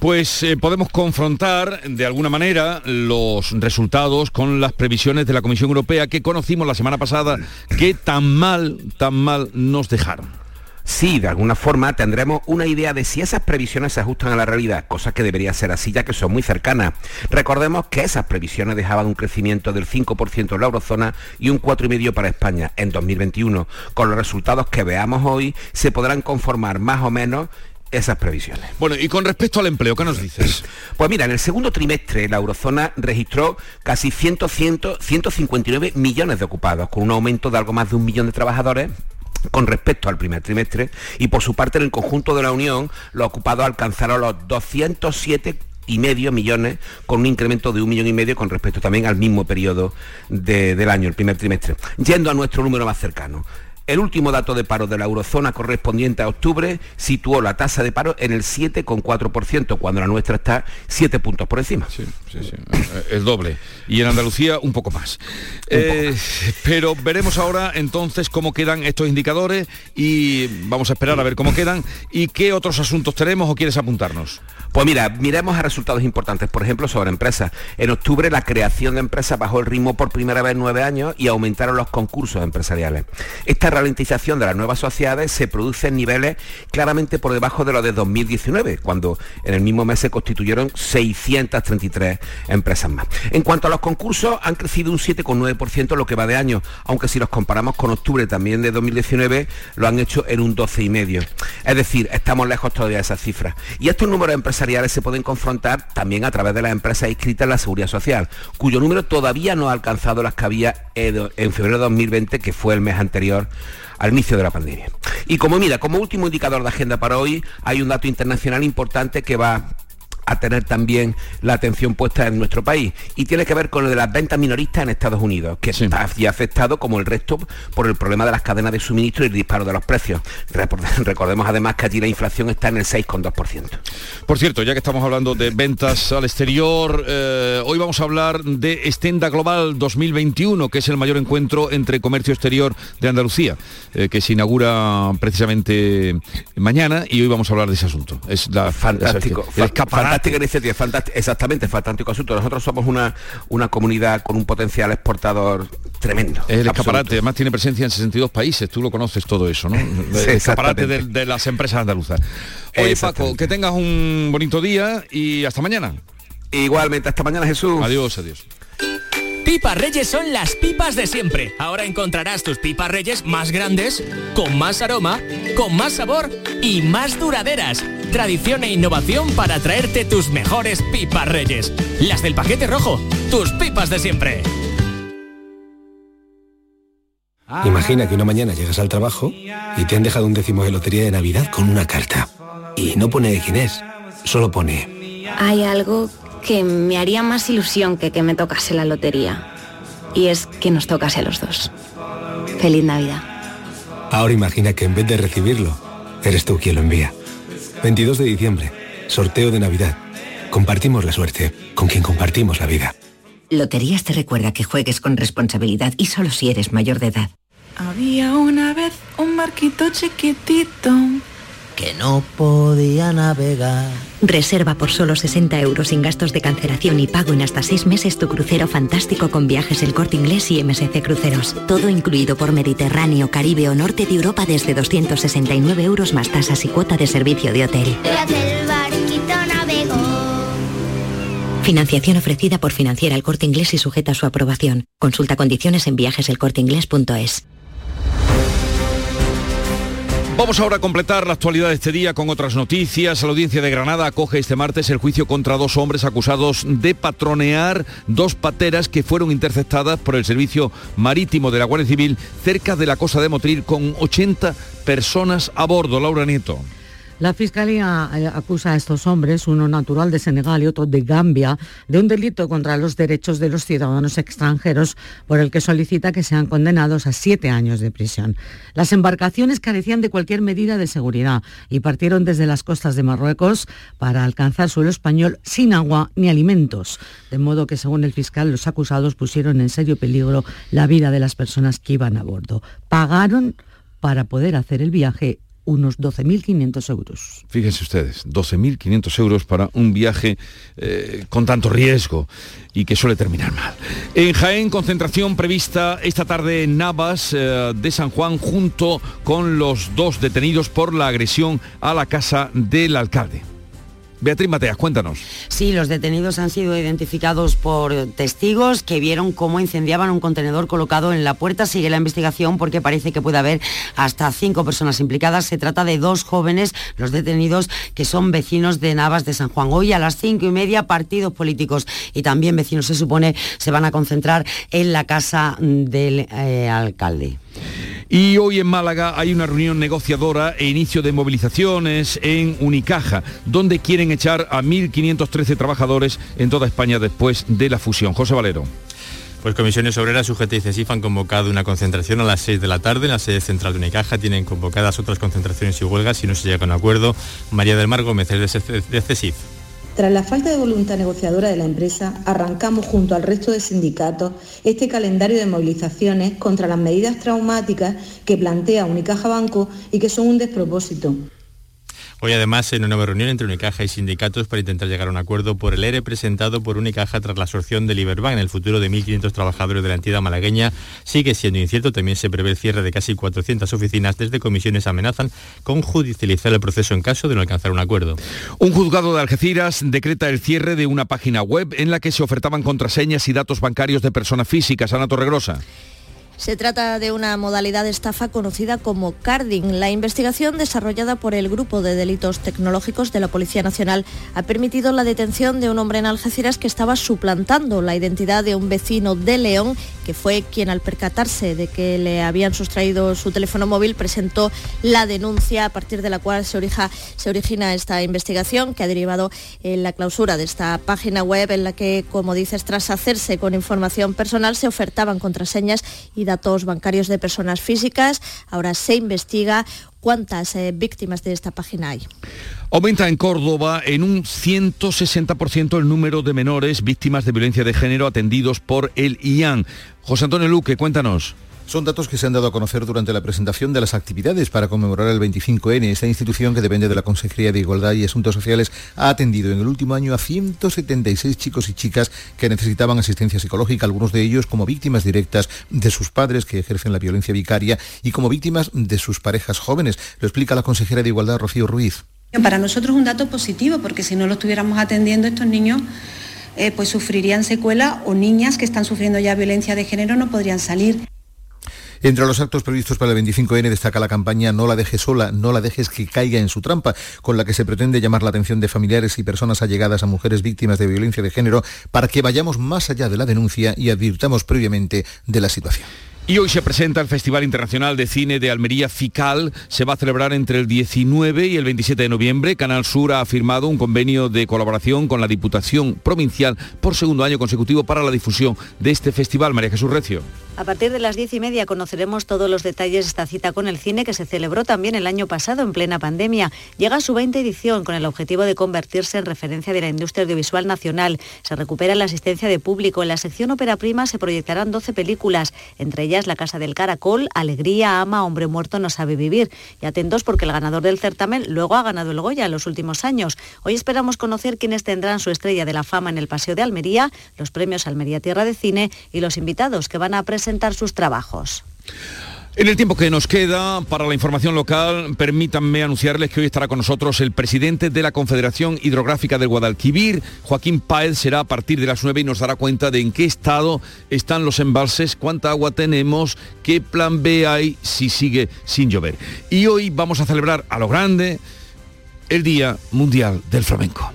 Pues eh, podemos confrontar de alguna manera los resultados con las previsiones de la Comisión Europea que conocimos la semana pasada que tan mal, tan mal nos dejaron. Sí, de alguna forma tendremos una idea de si esas previsiones se ajustan a la realidad, cosa que debería ser así ya que son muy cercanas. Recordemos que esas previsiones dejaban un crecimiento del 5% en la eurozona y un 4,5% para España en 2021. Con los resultados que veamos hoy se podrán conformar más o menos esas previsiones. Bueno, y con respecto al empleo, ¿qué nos dices? Pues mira, en el segundo trimestre la eurozona registró casi 100, 159 millones de ocupados, con un aumento de algo más de un millón de trabajadores con respecto al primer trimestre y por su parte en el conjunto de la Unión los ocupados alcanzaron los 207 y medio millones con un incremento de un millón y medio con respecto también al mismo periodo del año, el primer trimestre. Yendo a nuestro número más cercano. El último dato de paro de la eurozona correspondiente a octubre situó la tasa de paro en el 7,4%, cuando la nuestra está 7 puntos por encima. Sí, sí, sí, el doble. Y en Andalucía un poco más. Eh, pero veremos ahora entonces cómo quedan estos indicadores y vamos a esperar a ver cómo quedan y qué otros asuntos tenemos o quieres apuntarnos. Pues mira, miremos a resultados importantes, por ejemplo, sobre empresas. En octubre la creación de empresas bajó el ritmo por primera vez en nueve años y aumentaron los concursos empresariales. Esta ralentización de las nuevas sociedades se produce en niveles claramente por debajo de los de 2019, cuando en el mismo mes se constituyeron 633 empresas más. En cuanto a los concursos, han crecido un 7,9% lo que va de año, aunque si los comparamos con octubre también de 2019, lo han hecho en un 12,5%. Es decir, estamos lejos todavía de esas cifras. Y estos números empresas se pueden confrontar también a través de las empresas inscritas en la Seguridad Social, cuyo número todavía no ha alcanzado las que había en febrero de 2020, que fue el mes anterior al inicio de la pandemia. Y como mira, como último indicador de agenda para hoy, hay un dato internacional importante que va a tener también la atención puesta en nuestro país. Y tiene que ver con lo de las ventas minoristas en Estados Unidos, que está afectado como el resto por el problema de las cadenas de suministro y el disparo de los precios. Recordemos además que allí la inflación está en el 6,2%. Por cierto, ya que estamos hablando de ventas al exterior, eh, hoy vamos a hablar de Estenda Global 2021, que es el mayor encuentro entre comercio exterior de Andalucía, eh, que se inaugura precisamente mañana y hoy vamos a hablar de ese asunto. Es la, fantástico, exactamente, fantástico asunto. Nosotros somos una, una comunidad con un potencial exportador tremendo. El escaparate, además tiene presencia en 62 países, tú lo conoces todo eso, ¿no? el escaparate de, las empresas andaluzas. Oye Paco, que tengas un bonito día y hasta mañana. Igualmente, hasta mañana Jesús. Adiós, adiós. Pipas Reyes son las pipas de siempre. Ahora encontrarás tus pipas Reyes más grandes, con más aroma, con más sabor y más duraderas. Tradición e innovación para traerte tus mejores pipas Reyes. Las del paquete rojo, tus pipas de siempre. Imagina que una mañana llegas al trabajo y te han dejado un décimo de lotería de Navidad con una carta. Y no pone quién es, solo pone... Hay algo que me haría más ilusión que que me tocase la lotería. Y es que nos tocase a los dos. Feliz Navidad. Ahora imagina que en vez de recibirlo, eres tú quien lo envía. 22 de diciembre, sorteo de Navidad. Compartimos la suerte con quien compartimos la vida. Loterías te recuerda que juegues con responsabilidad y solo si eres mayor de edad. Había una vez un barquito chiquitito que no podía navegar. Reserva por solo 60 euros sin gastos de cancelación y pago en hasta 6 meses tu crucero fantástico con viajes El Corte Inglés y MSC Cruceros. Todo incluido por Mediterráneo, Caribe o Norte de Europa desde 269 euros más tasas y cuota de servicio de hotel. Financiación ofrecida por Financiera El Corte Inglés y sujeta a su aprobación. Consulta condiciones en viajeselcorteinglés.es. Vamos ahora a completar la actualidad de este día con otras noticias. La audiencia de Granada acoge este martes el juicio contra dos hombres acusados de patronear dos pateras que fueron interceptadas por el Servicio Marítimo de la Guardia Civil cerca de la costa de Motril con 80 personas a bordo. Laura Nieto. La Fiscalía eh, acusa a estos hombres, uno natural de Senegal y otro de Gambia, de un delito contra los derechos de los ciudadanos extranjeros por el que solicita que sean condenados a siete años de prisión. Las embarcaciones carecían de cualquier medida de seguridad y partieron desde las costas de Marruecos para alcanzar suelo español sin agua ni alimentos. De modo que, según el fiscal, los acusados pusieron en serio peligro la vida de las personas que iban a bordo. Pagaron para poder hacer el viaje unos 12.500 euros. Fíjense ustedes, 12.500 euros para un viaje eh, con tanto riesgo y que suele terminar mal. En Jaén, concentración prevista esta tarde en Navas eh, de San Juan junto con los dos detenidos por la agresión a la casa del alcalde. Beatriz Mateas, cuéntanos. Sí, los detenidos han sido identificados por testigos que vieron cómo incendiaban un contenedor colocado en la puerta. Sigue la investigación porque parece que puede haber hasta cinco personas implicadas. Se trata de dos jóvenes, los detenidos, que son vecinos de Navas de San Juan. Hoy a las cinco y media, partidos políticos y también vecinos, se supone, se van a concentrar en la casa del eh, alcalde. Y hoy en Málaga hay una reunión negociadora e inicio de movilizaciones en Unicaja, donde quieren echar a 1.513 trabajadores en toda España después de la fusión. José Valero. Pues Comisiones Obreras, UGT y CESIF han convocado una concentración a las 6 de la tarde en la sede central de Unicaja. Tienen convocadas otras concentraciones y huelgas si no se llega a un acuerdo. María del Mar Gómez, de CESIF. Tras la falta de voluntad negociadora de la empresa, arrancamos junto al resto de sindicatos este calendario de movilizaciones contra las medidas traumáticas que plantea Unicaja Banco y que son un despropósito. Hoy además en una nueva reunión entre Unicaja y sindicatos para intentar llegar a un acuerdo por el ERE presentado por Unicaja tras la absorción de Iberbank. El futuro de 1.500 trabajadores de la entidad malagueña sigue siendo incierto. También se prevé el cierre de casi 400 oficinas. Desde comisiones amenazan con judicializar el proceso en caso de no alcanzar un acuerdo. Un juzgado de Algeciras decreta el cierre de una página web en la que se ofertaban contraseñas y datos bancarios de personas físicas. Ana Torregrosa. Se trata de una modalidad de estafa conocida como carding. La investigación desarrollada por el Grupo de Delitos Tecnológicos de la Policía Nacional ha permitido la detención de un hombre en Algeciras que estaba suplantando la identidad de un vecino de León, que fue quien al percatarse de que le habían sustraído su teléfono móvil presentó la denuncia a partir de la cual se, se origina esta investigación que ha derivado en la clausura de esta página web en la que, como dices, tras hacerse con información personal se ofertaban contraseñas y datos bancarios de personas físicas. Ahora se investiga cuántas eh, víctimas de esta página hay. Aumenta en Córdoba en un 160% el número de menores víctimas de violencia de género atendidos por el IAN. José Antonio Luque, cuéntanos. Son datos que se han dado a conocer durante la presentación de las actividades para conmemorar el 25N. Esta institución, que depende de la Consejería de Igualdad y Asuntos Sociales, ha atendido en el último año a 176 chicos y chicas que necesitaban asistencia psicológica, algunos de ellos como víctimas directas de sus padres que ejercen la violencia vicaria y como víctimas de sus parejas jóvenes. Lo explica la consejera de Igualdad, Rocío Ruiz. Para nosotros es un dato positivo, porque si no lo estuviéramos atendiendo, estos niños eh, pues sufrirían secuela o niñas que están sufriendo ya violencia de género no podrían salir. Entre los actos previstos para el 25N destaca la campaña No la dejes sola, no la dejes que caiga en su trampa, con la que se pretende llamar la atención de familiares y personas allegadas a mujeres víctimas de violencia de género para que vayamos más allá de la denuncia y advirtamos previamente de la situación. Y hoy se presenta el Festival Internacional de Cine de Almería FICAL. Se va a celebrar entre el 19 y el 27 de noviembre. Canal Sur ha firmado un convenio de colaboración con la Diputación Provincial por segundo año consecutivo para la difusión de este festival. María Jesús Recio. A partir de las diez y media conoceremos todos los detalles de esta cita con el cine que se celebró también el año pasado en plena pandemia. Llega a su 20 edición con el objetivo de convertirse en referencia de la industria audiovisual nacional. Se recupera la asistencia de público. En la sección ópera prima se proyectarán 12 películas, entre ellas La Casa del Caracol, Alegría, Ama, Hombre Muerto no sabe vivir. Y atentos porque el ganador del certamen luego ha ganado el Goya en los últimos años. Hoy esperamos conocer quiénes tendrán su estrella de la fama en el Paseo de Almería, los premios Almería Tierra de Cine y los invitados que van a presentar sus trabajos. En el tiempo que nos queda para la información local, permítanme anunciarles que hoy estará con nosotros el presidente de la Confederación Hidrográfica del Guadalquivir, Joaquín Páez, será a partir de las 9 y nos dará cuenta de en qué estado están los embalses, cuánta agua tenemos, qué plan B hay si sigue sin llover. Y hoy vamos a celebrar a lo grande el Día Mundial del Flamenco.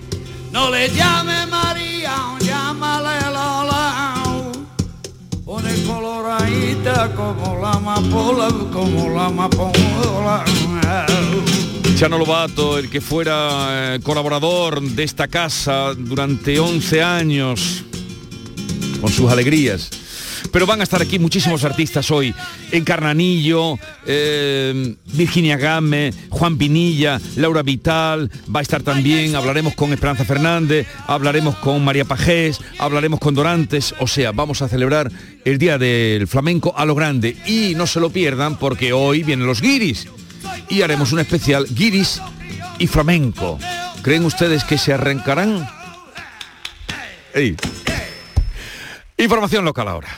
Como la como la. Chano Lobato, el que fuera eh, colaborador de esta casa durante 11 años, con sus alegrías. Pero van a estar aquí muchísimos artistas hoy. Encarnanillo, eh, Virginia Game, Juan Pinilla, Laura Vital, va a estar también, hablaremos con Esperanza Fernández, hablaremos con María Pajés, hablaremos con Dorantes, o sea, vamos a celebrar el Día del Flamenco a lo grande. Y no se lo pierdan porque hoy vienen los guiris y haremos un especial guiris y flamenco. ¿Creen ustedes que se arrancarán? Información local ahora.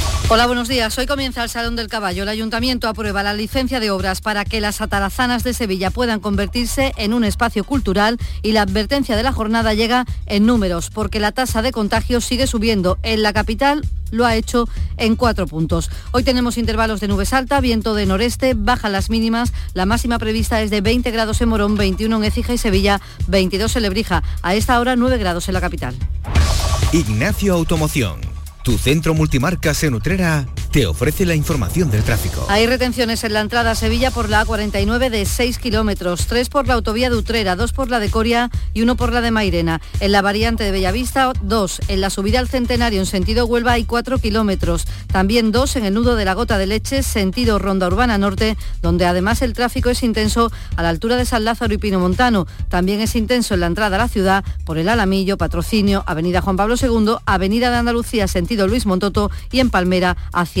Hola, buenos días. Hoy comienza el Salón del Caballo. El Ayuntamiento aprueba la licencia de obras para que las atarazanas de Sevilla puedan convertirse en un espacio cultural y la advertencia de la jornada llega en números, porque la tasa de contagios sigue subiendo. En la capital lo ha hecho en cuatro puntos. Hoy tenemos intervalos de nubes alta, viento de noreste, bajan las mínimas. La máxima prevista es de 20 grados en Morón, 21 en Écija y Sevilla, 22 en Lebrija. A esta hora 9 grados en la capital. Ignacio Automoción tu centro multimarcas en Utrera te ofrece la información del tráfico. Hay retenciones en la entrada a Sevilla por la A49 de 6 kilómetros, 3 por la autovía de Utrera, 2 por la de Coria y 1 por la de Mairena. En la variante de Bellavista, 2. En la subida al Centenario en sentido Huelva hay 4 kilómetros. También 2 en el nudo de la Gota de Leche, sentido Ronda Urbana Norte, donde además el tráfico es intenso a la altura de San Lázaro y Pino Montano. También es intenso en la entrada a la ciudad por el Alamillo, Patrocinio, Avenida Juan Pablo II, Avenida de Andalucía, sentido Luis Montoto y en Palmera hacia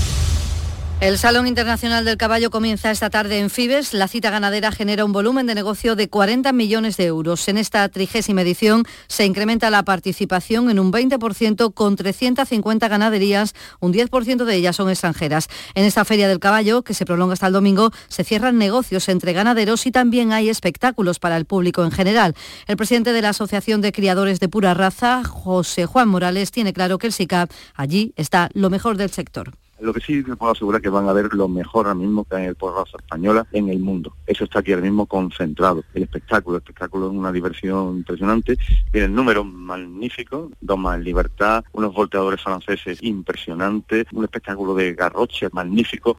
El Salón Internacional del Caballo comienza esta tarde en Fibes. La cita ganadera genera un volumen de negocio de 40 millones de euros. En esta trigésima edición se incrementa la participación en un 20% con 350 ganaderías, un 10% de ellas son extranjeras. En esta Feria del Caballo, que se prolonga hasta el domingo, se cierran negocios entre ganaderos y también hay espectáculos para el público en general. El presidente de la Asociación de Criadores de Pura Raza, José Juan Morales, tiene claro que el SICAP allí está lo mejor del sector. Lo que sí te puedo asegurar que van a ver lo mejor ahora mismo que hay en el raza española en el mundo. Eso está aquí ahora mismo concentrado. El espectáculo, el espectáculo es una diversión impresionante. Vienen números magníficos, dos más en libertad, unos volteadores franceses impresionantes, un espectáculo de garroches magnífico.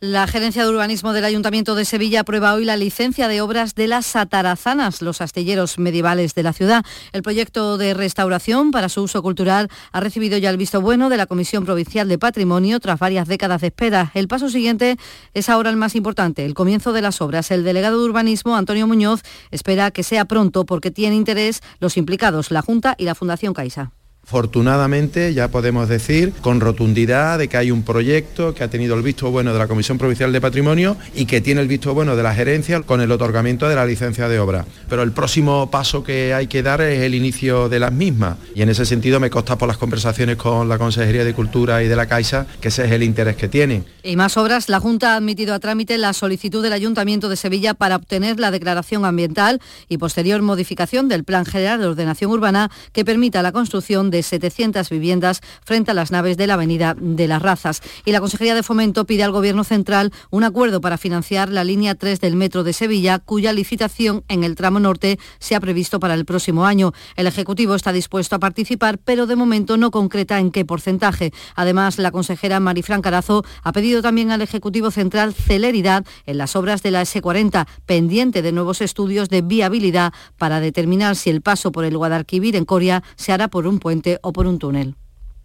La Gerencia de Urbanismo del Ayuntamiento de Sevilla aprueba hoy la licencia de obras de las atarazanas, los astilleros medievales de la ciudad. El proyecto de restauración para su uso cultural ha recibido ya el visto bueno de la Comisión Provincial de Patrimonio tras varias décadas de espera. El paso siguiente es ahora el más importante, el comienzo de las obras. El delegado de Urbanismo, Antonio Muñoz, espera que sea pronto porque tiene interés los implicados, la Junta y la Fundación Caixa. Afortunadamente ya podemos decir con rotundidad de que hay un proyecto que ha tenido el visto bueno de la Comisión Provincial de Patrimonio y que tiene el visto bueno de la gerencia con el otorgamiento de la licencia de obra. Pero el próximo paso que hay que dar es el inicio de las mismas y en ese sentido me consta por las conversaciones con la Consejería de Cultura y de la Caixa que ese es el interés que tienen. Y más obras, la Junta ha admitido a trámite la solicitud del Ayuntamiento de Sevilla para obtener la declaración ambiental y posterior modificación del Plan General de Ordenación Urbana que permita la construcción de de 700 viviendas frente a las naves de la Avenida de las Razas. Y la Consejería de Fomento pide al Gobierno Central un acuerdo para financiar la línea 3 del Metro de Sevilla, cuya licitación en el tramo norte se ha previsto para el próximo año. El Ejecutivo está dispuesto a participar, pero de momento no concreta en qué porcentaje. Además, la consejera Marifran Carazo ha pedido también al Ejecutivo Central celeridad en las obras de la S40, pendiente de nuevos estudios de viabilidad para determinar si el paso por el Guadalquivir en Coria se hará por un puente o por un túnel.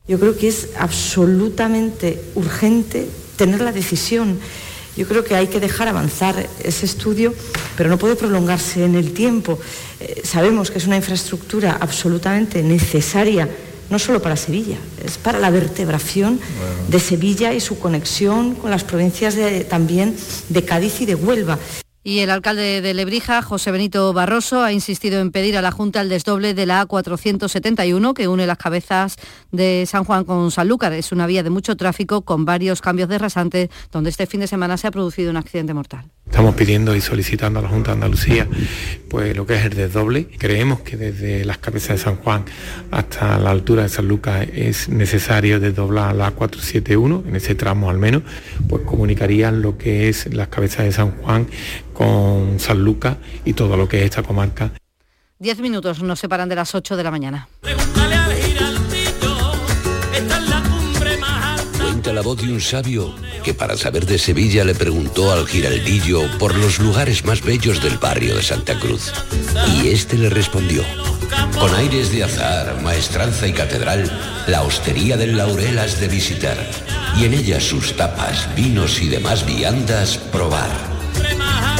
Yo creo que es absolutamente urgente tener la decisión. Yo creo que hay que dejar avanzar ese estudio, pero no puede prolongarse en el tiempo. Eh, sabemos que es una infraestructura absolutamente necesaria, no solo para Sevilla, es para la vertebración de Sevilla y su conexión con las provincias también de Cádiz y de Huelva. Y el alcalde de Lebrija, José Benito Barroso, ha insistido en pedir a la Junta el desdoble de la A471 que une las cabezas de San Juan con Sanlúcar. Es una vía de mucho tráfico con varios cambios de rasante donde este fin de semana se ha producido un accidente mortal. Estamos pidiendo y solicitando a la Junta de Andalucía pues lo que es el desdoble. Creemos que desde las cabezas de San Juan hasta la altura de San Lucas es necesario desdoblar la A471, en ese tramo al menos, pues comunicarían lo que es las cabezas de San Juan con San Lucas y todo lo que es esta comarca. Diez minutos nos separan de las 8 de la mañana. Cuenta la voz de un sabio que para saber de Sevilla le preguntó al giraldillo por los lugares más bellos del barrio de Santa Cruz. Y este le respondió, con aires de azar, maestranza y catedral, la hostería del Laurel has de visitar, y en ella sus tapas, vinos y demás viandas probar.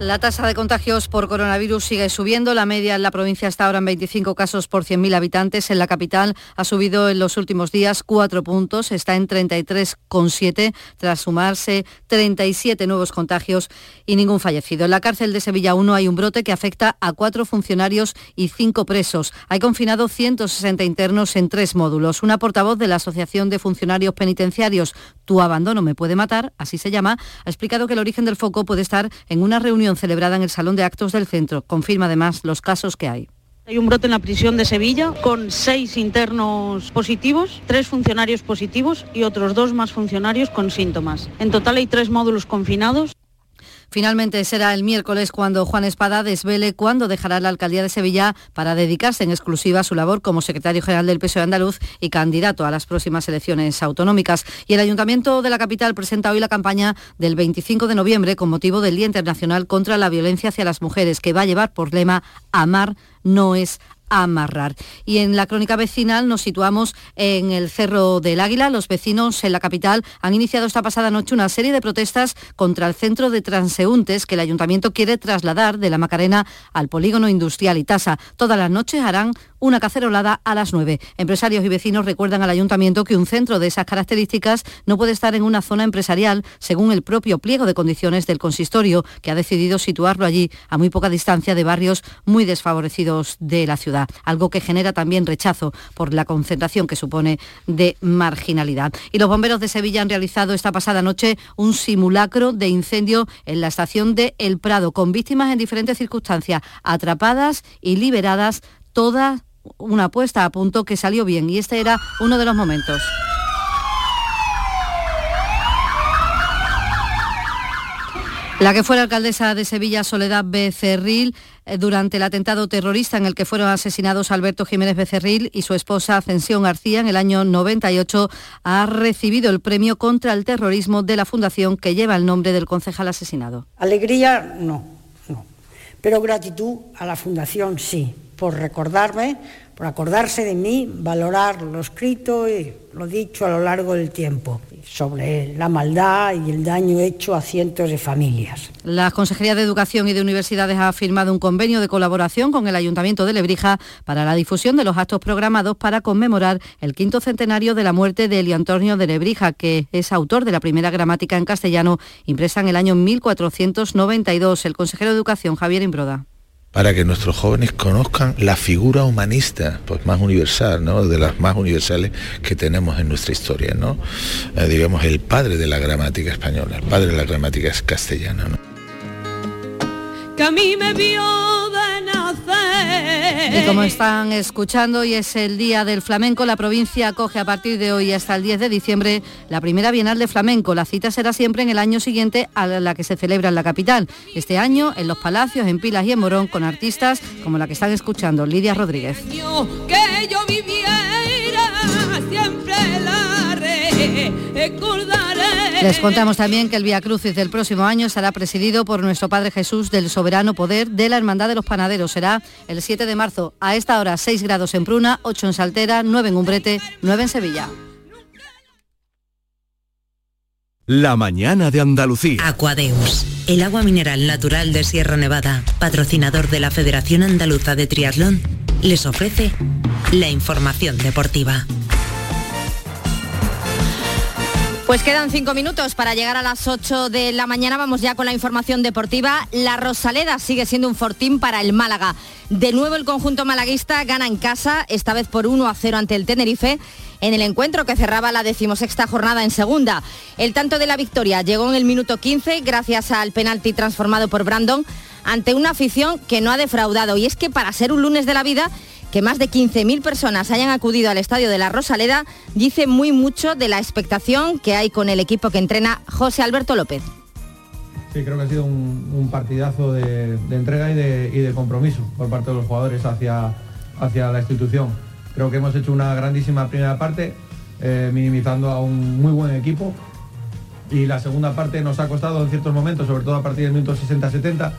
La tasa de contagios por coronavirus sigue subiendo. La media en la provincia está ahora en 25 casos por 100.000 habitantes. En la capital ha subido en los últimos días 4 puntos. Está en 33,7 tras sumarse 37 nuevos contagios y ningún fallecido. En la cárcel de Sevilla 1 hay un brote que afecta a cuatro funcionarios y cinco presos. Hay confinado 160 internos en tres módulos. Una portavoz de la Asociación de Funcionarios Penitenciarios, Tu abandono me puede matar, así se llama, ha explicado que el origen del foco puede estar en una celebrada en el Salón de Actos del Centro. Confirma además los casos que hay. Hay un brote en la prisión de Sevilla con seis internos positivos, tres funcionarios positivos y otros dos más funcionarios con síntomas. En total hay tres módulos confinados. Finalmente será el miércoles cuando Juan Espada desvele cuándo dejará la alcaldía de Sevilla para dedicarse en exclusiva a su labor como secretario general del PSOE andaluz y candidato a las próximas elecciones autonómicas. Y el Ayuntamiento de la capital presenta hoy la campaña del 25 de noviembre con motivo del Día Internacional contra la Violencia hacia las Mujeres, que va a llevar por lema Amar no es amarrar. Y en la crónica vecinal nos situamos en el Cerro del Águila. Los vecinos en la capital han iniciado esta pasada noche una serie de protestas contra el centro de transeúntes que el ayuntamiento quiere trasladar de la Macarena al polígono industrial Itasa. Todas las noches harán una cacerolada a las 9. Empresarios y vecinos recuerdan al ayuntamiento que un centro de esas características no puede estar en una zona empresarial según el propio pliego de condiciones del consistorio, que ha decidido situarlo allí a muy poca distancia de barrios muy desfavorecidos de la ciudad, algo que genera también rechazo por la concentración que supone de marginalidad. Y los bomberos de Sevilla han realizado esta pasada noche un simulacro de incendio en la estación de El Prado, con víctimas en diferentes circunstancias, atrapadas y liberadas todas una apuesta a punto que salió bien y este era uno de los momentos. La que fue la alcaldesa de Sevilla, Soledad Becerril, eh, durante el atentado terrorista en el que fueron asesinados Alberto Jiménez Becerril y su esposa Ascensión García en el año 98, ha recibido el premio contra el terrorismo de la fundación que lleva el nombre del concejal asesinado. Alegría, no, no. Pero gratitud a la fundación, sí, por recordarme, por acordarse de mí, valorar lo escrito y lo dicho a lo largo del tiempo sobre la maldad y el daño hecho a cientos de familias. La Consejería de Educación y de Universidades ha firmado un convenio de colaboración con el Ayuntamiento de Lebrija para la difusión de los actos programados para conmemorar el quinto centenario de la muerte de Elio de Lebrija, que es autor de la primera gramática en castellano impresa en el año 1492. El consejero de Educación, Javier Imbroda para que nuestros jóvenes conozcan la figura humanista pues más universal, ¿no? de las más universales que tenemos en nuestra historia, ¿no? Eh, digamos el padre de la gramática española, el padre de la gramática castellana. Y como están escuchando, hoy es el Día del Flamenco. La provincia acoge a partir de hoy hasta el 10 de diciembre la primera Bienal de Flamenco. La cita será siempre en el año siguiente a la que se celebra en la capital. Este año en Los Palacios, en Pilas y en Morón, con artistas como la que están escuchando, Lidia Rodríguez. Les contamos también que el Via Crucis del próximo año estará presidido por nuestro Padre Jesús del Soberano Poder de la Hermandad de los Panaderos. Será el 7 de marzo. A esta hora 6 grados en Pruna, 8 en Saltera, 9 en Umbrete, 9 en Sevilla. La mañana de Andalucía. Aquadeus, el agua mineral natural de Sierra Nevada, patrocinador de la Federación Andaluza de Triatlón, les ofrece la información deportiva. Pues quedan cinco minutos para llegar a las 8 de la mañana. Vamos ya con la información deportiva. La Rosaleda sigue siendo un fortín para el Málaga. De nuevo el conjunto malaguista gana en casa, esta vez por 1 a 0 ante el Tenerife en el encuentro que cerraba la decimosexta jornada en segunda. El tanto de la victoria llegó en el minuto 15 gracias al penalti transformado por Brandon ante una afición que no ha defraudado. Y es que para ser un lunes de la vida que más de 15.000 personas hayan acudido al estadio de la Rosaleda dice muy mucho de la expectación que hay con el equipo que entrena José Alberto López. Sí, creo que ha sido un, partidazo de, entrega y de, compromiso por parte de los jugadores hacia, hacia la institución. Creo que hemos hecho una grandísima primera parte, eh, minimizando a un muy buen equipo. Y la segunda parte nos ha costado en ciertos momentos, sobre todo a partir del minuto 60-70,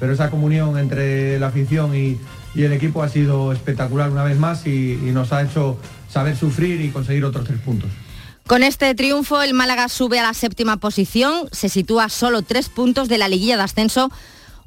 pero esa comunión entre la afición y, y el equipo ha sido espectacular una vez más y, nos ha hecho saber sufrir y conseguir otros tres puntos. Con este triunfo, el Málaga sube a la séptima posición, se sitúa solo tres puntos de la liguilla de ascenso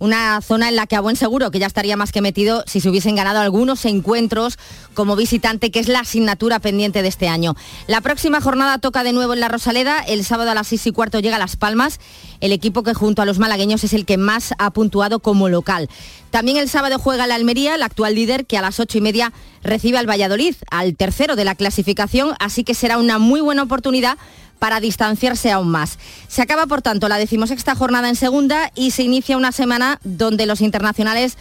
una zona en la que a buen seguro que ya estaría más que metido si se hubiesen ganado algunos encuentros como visitante, que es la asignatura pendiente de este año. La próxima jornada toca de nuevo en la Rosaleda, el sábado a las 6 y cuarto llega Las Palmas, el equipo que junto a los malagueños es el que más ha puntuado como local. También el sábado juega la Almería, el actual líder, que a las ocho y media recibe al Valladolid, al tercero de la clasificación, así que será una muy buena oportunidad para distanciarse aún más. Se acaba, por tanto, la decimosexta jornada en segunda y se inicia una semana donde los internacionales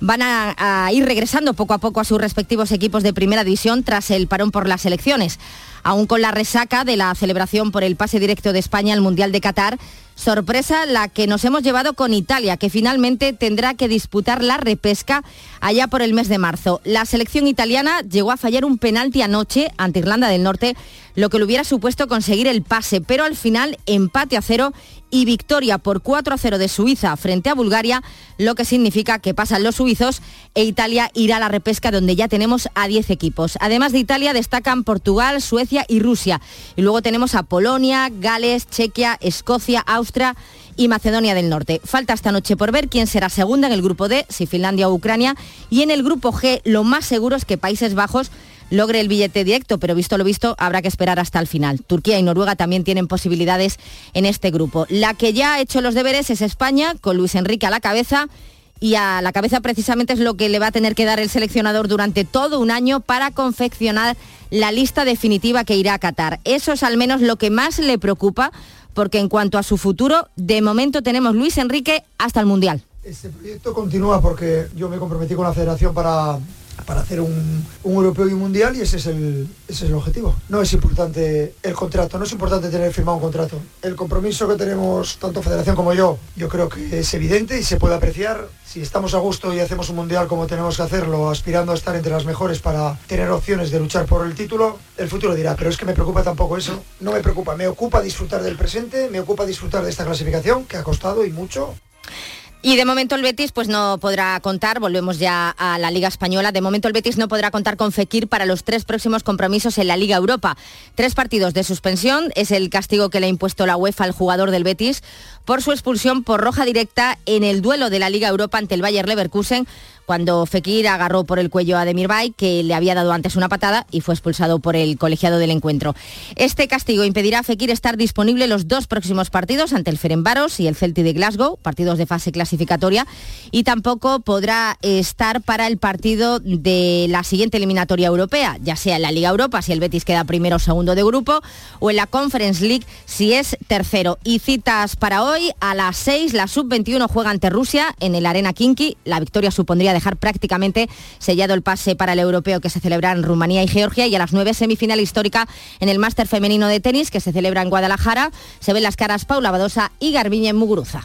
van a, ir regresando poco a poco a sus respectivos equipos de primera división tras el parón por las elecciones. Aún con la resaca de la celebración por el pase directo de España al Mundial de Qatar, Sorpresa la que nos hemos llevado con Italia, que finalmente tendrá que disputar la repesca allá por el mes de marzo. La selección italiana llegó a fallar un penalti anoche ante Irlanda del Norte, lo que le hubiera supuesto conseguir el pase, pero al final empate a cero y victoria por 4 a 0 de Suiza frente a Bulgaria, lo que significa que pasan los suizos e Italia irá a la repesca donde ya tenemos a 10 equipos. Además de Italia destacan Portugal, Suecia y Rusia. Y luego tenemos a Polonia, Gales, Chequia, Escocia, Austria y Macedonia del Norte. Falta esta noche por ver quién será segunda en el grupo D, si Finlandia o Ucrania. Y en el grupo G lo más seguro es que Países Bajos logre el billete directo, pero visto lo visto, habrá que esperar hasta el final. Turquía y Noruega también tienen posibilidades en este grupo. La que ya ha hecho los deberes es España, con Luis Enrique a la cabeza. Y a la cabeza precisamente es lo que le va a tener que dar el seleccionador durante todo un año para confeccionar la lista definitiva que irá a Qatar. Eso es al menos lo que más le preocupa, porque en cuanto a su futuro, de momento tenemos Luis Enrique hasta el Mundial. Este proyecto continúa porque yo me comprometí con la federación para para hacer un, europeo y un mundial y ese es, el, ese es el objetivo. No es importante el contrato, no es importante tener firmado un contrato. El compromiso que tenemos tanto Federación como yo, yo creo que es evidente y se puede apreciar. Si estamos a gusto y hacemos un mundial como tenemos que hacerlo, aspirando a estar entre las mejores para tener opciones de luchar por el título, el futuro dirá, pero es que me preocupa tampoco eso. No me preocupa, me ocupa disfrutar del presente, me ocupa disfrutar de esta clasificación que ha costado y mucho. Y de momento el Betis pues no podrá contar, volvemos ya a la Liga Española, de momento el Betis no podrá contar con Fekir para los tres próximos compromisos en la Liga Europa. Tres partidos de suspensión es el castigo que le ha impuesto la UEFA al jugador del Betis por su expulsión por roja directa en el duelo de la Liga Europa ante el Bayer Leverkusen cuando Fekir agarró por el cuello a Demirbay, que le había dado antes una patada y fue expulsado por el colegiado del encuentro. Este castigo impedirá a Fekir estar disponible los dos próximos partidos ante el Ferenbaros y el Celtic de Glasgow, partidos de fase clasificatoria, y tampoco podrá estar para el partido de la siguiente eliminatoria europea, ya sea en la Liga Europa, si el Betis queda primero o segundo de grupo, o en la Conference League, si es tercero. Y citas para hoy, a las 6, la Sub-21 juega ante Rusia en el Arena Kinky. La victoria supondría dejar prácticamente sellado el pase para el europeo que se celebra en Rumanía y Georgia y a las 9 semifinal histórica en el máster femenino de tenis que se celebra en Guadalajara. Se ven las caras Paula Badosa y Garbiñe Muguruza.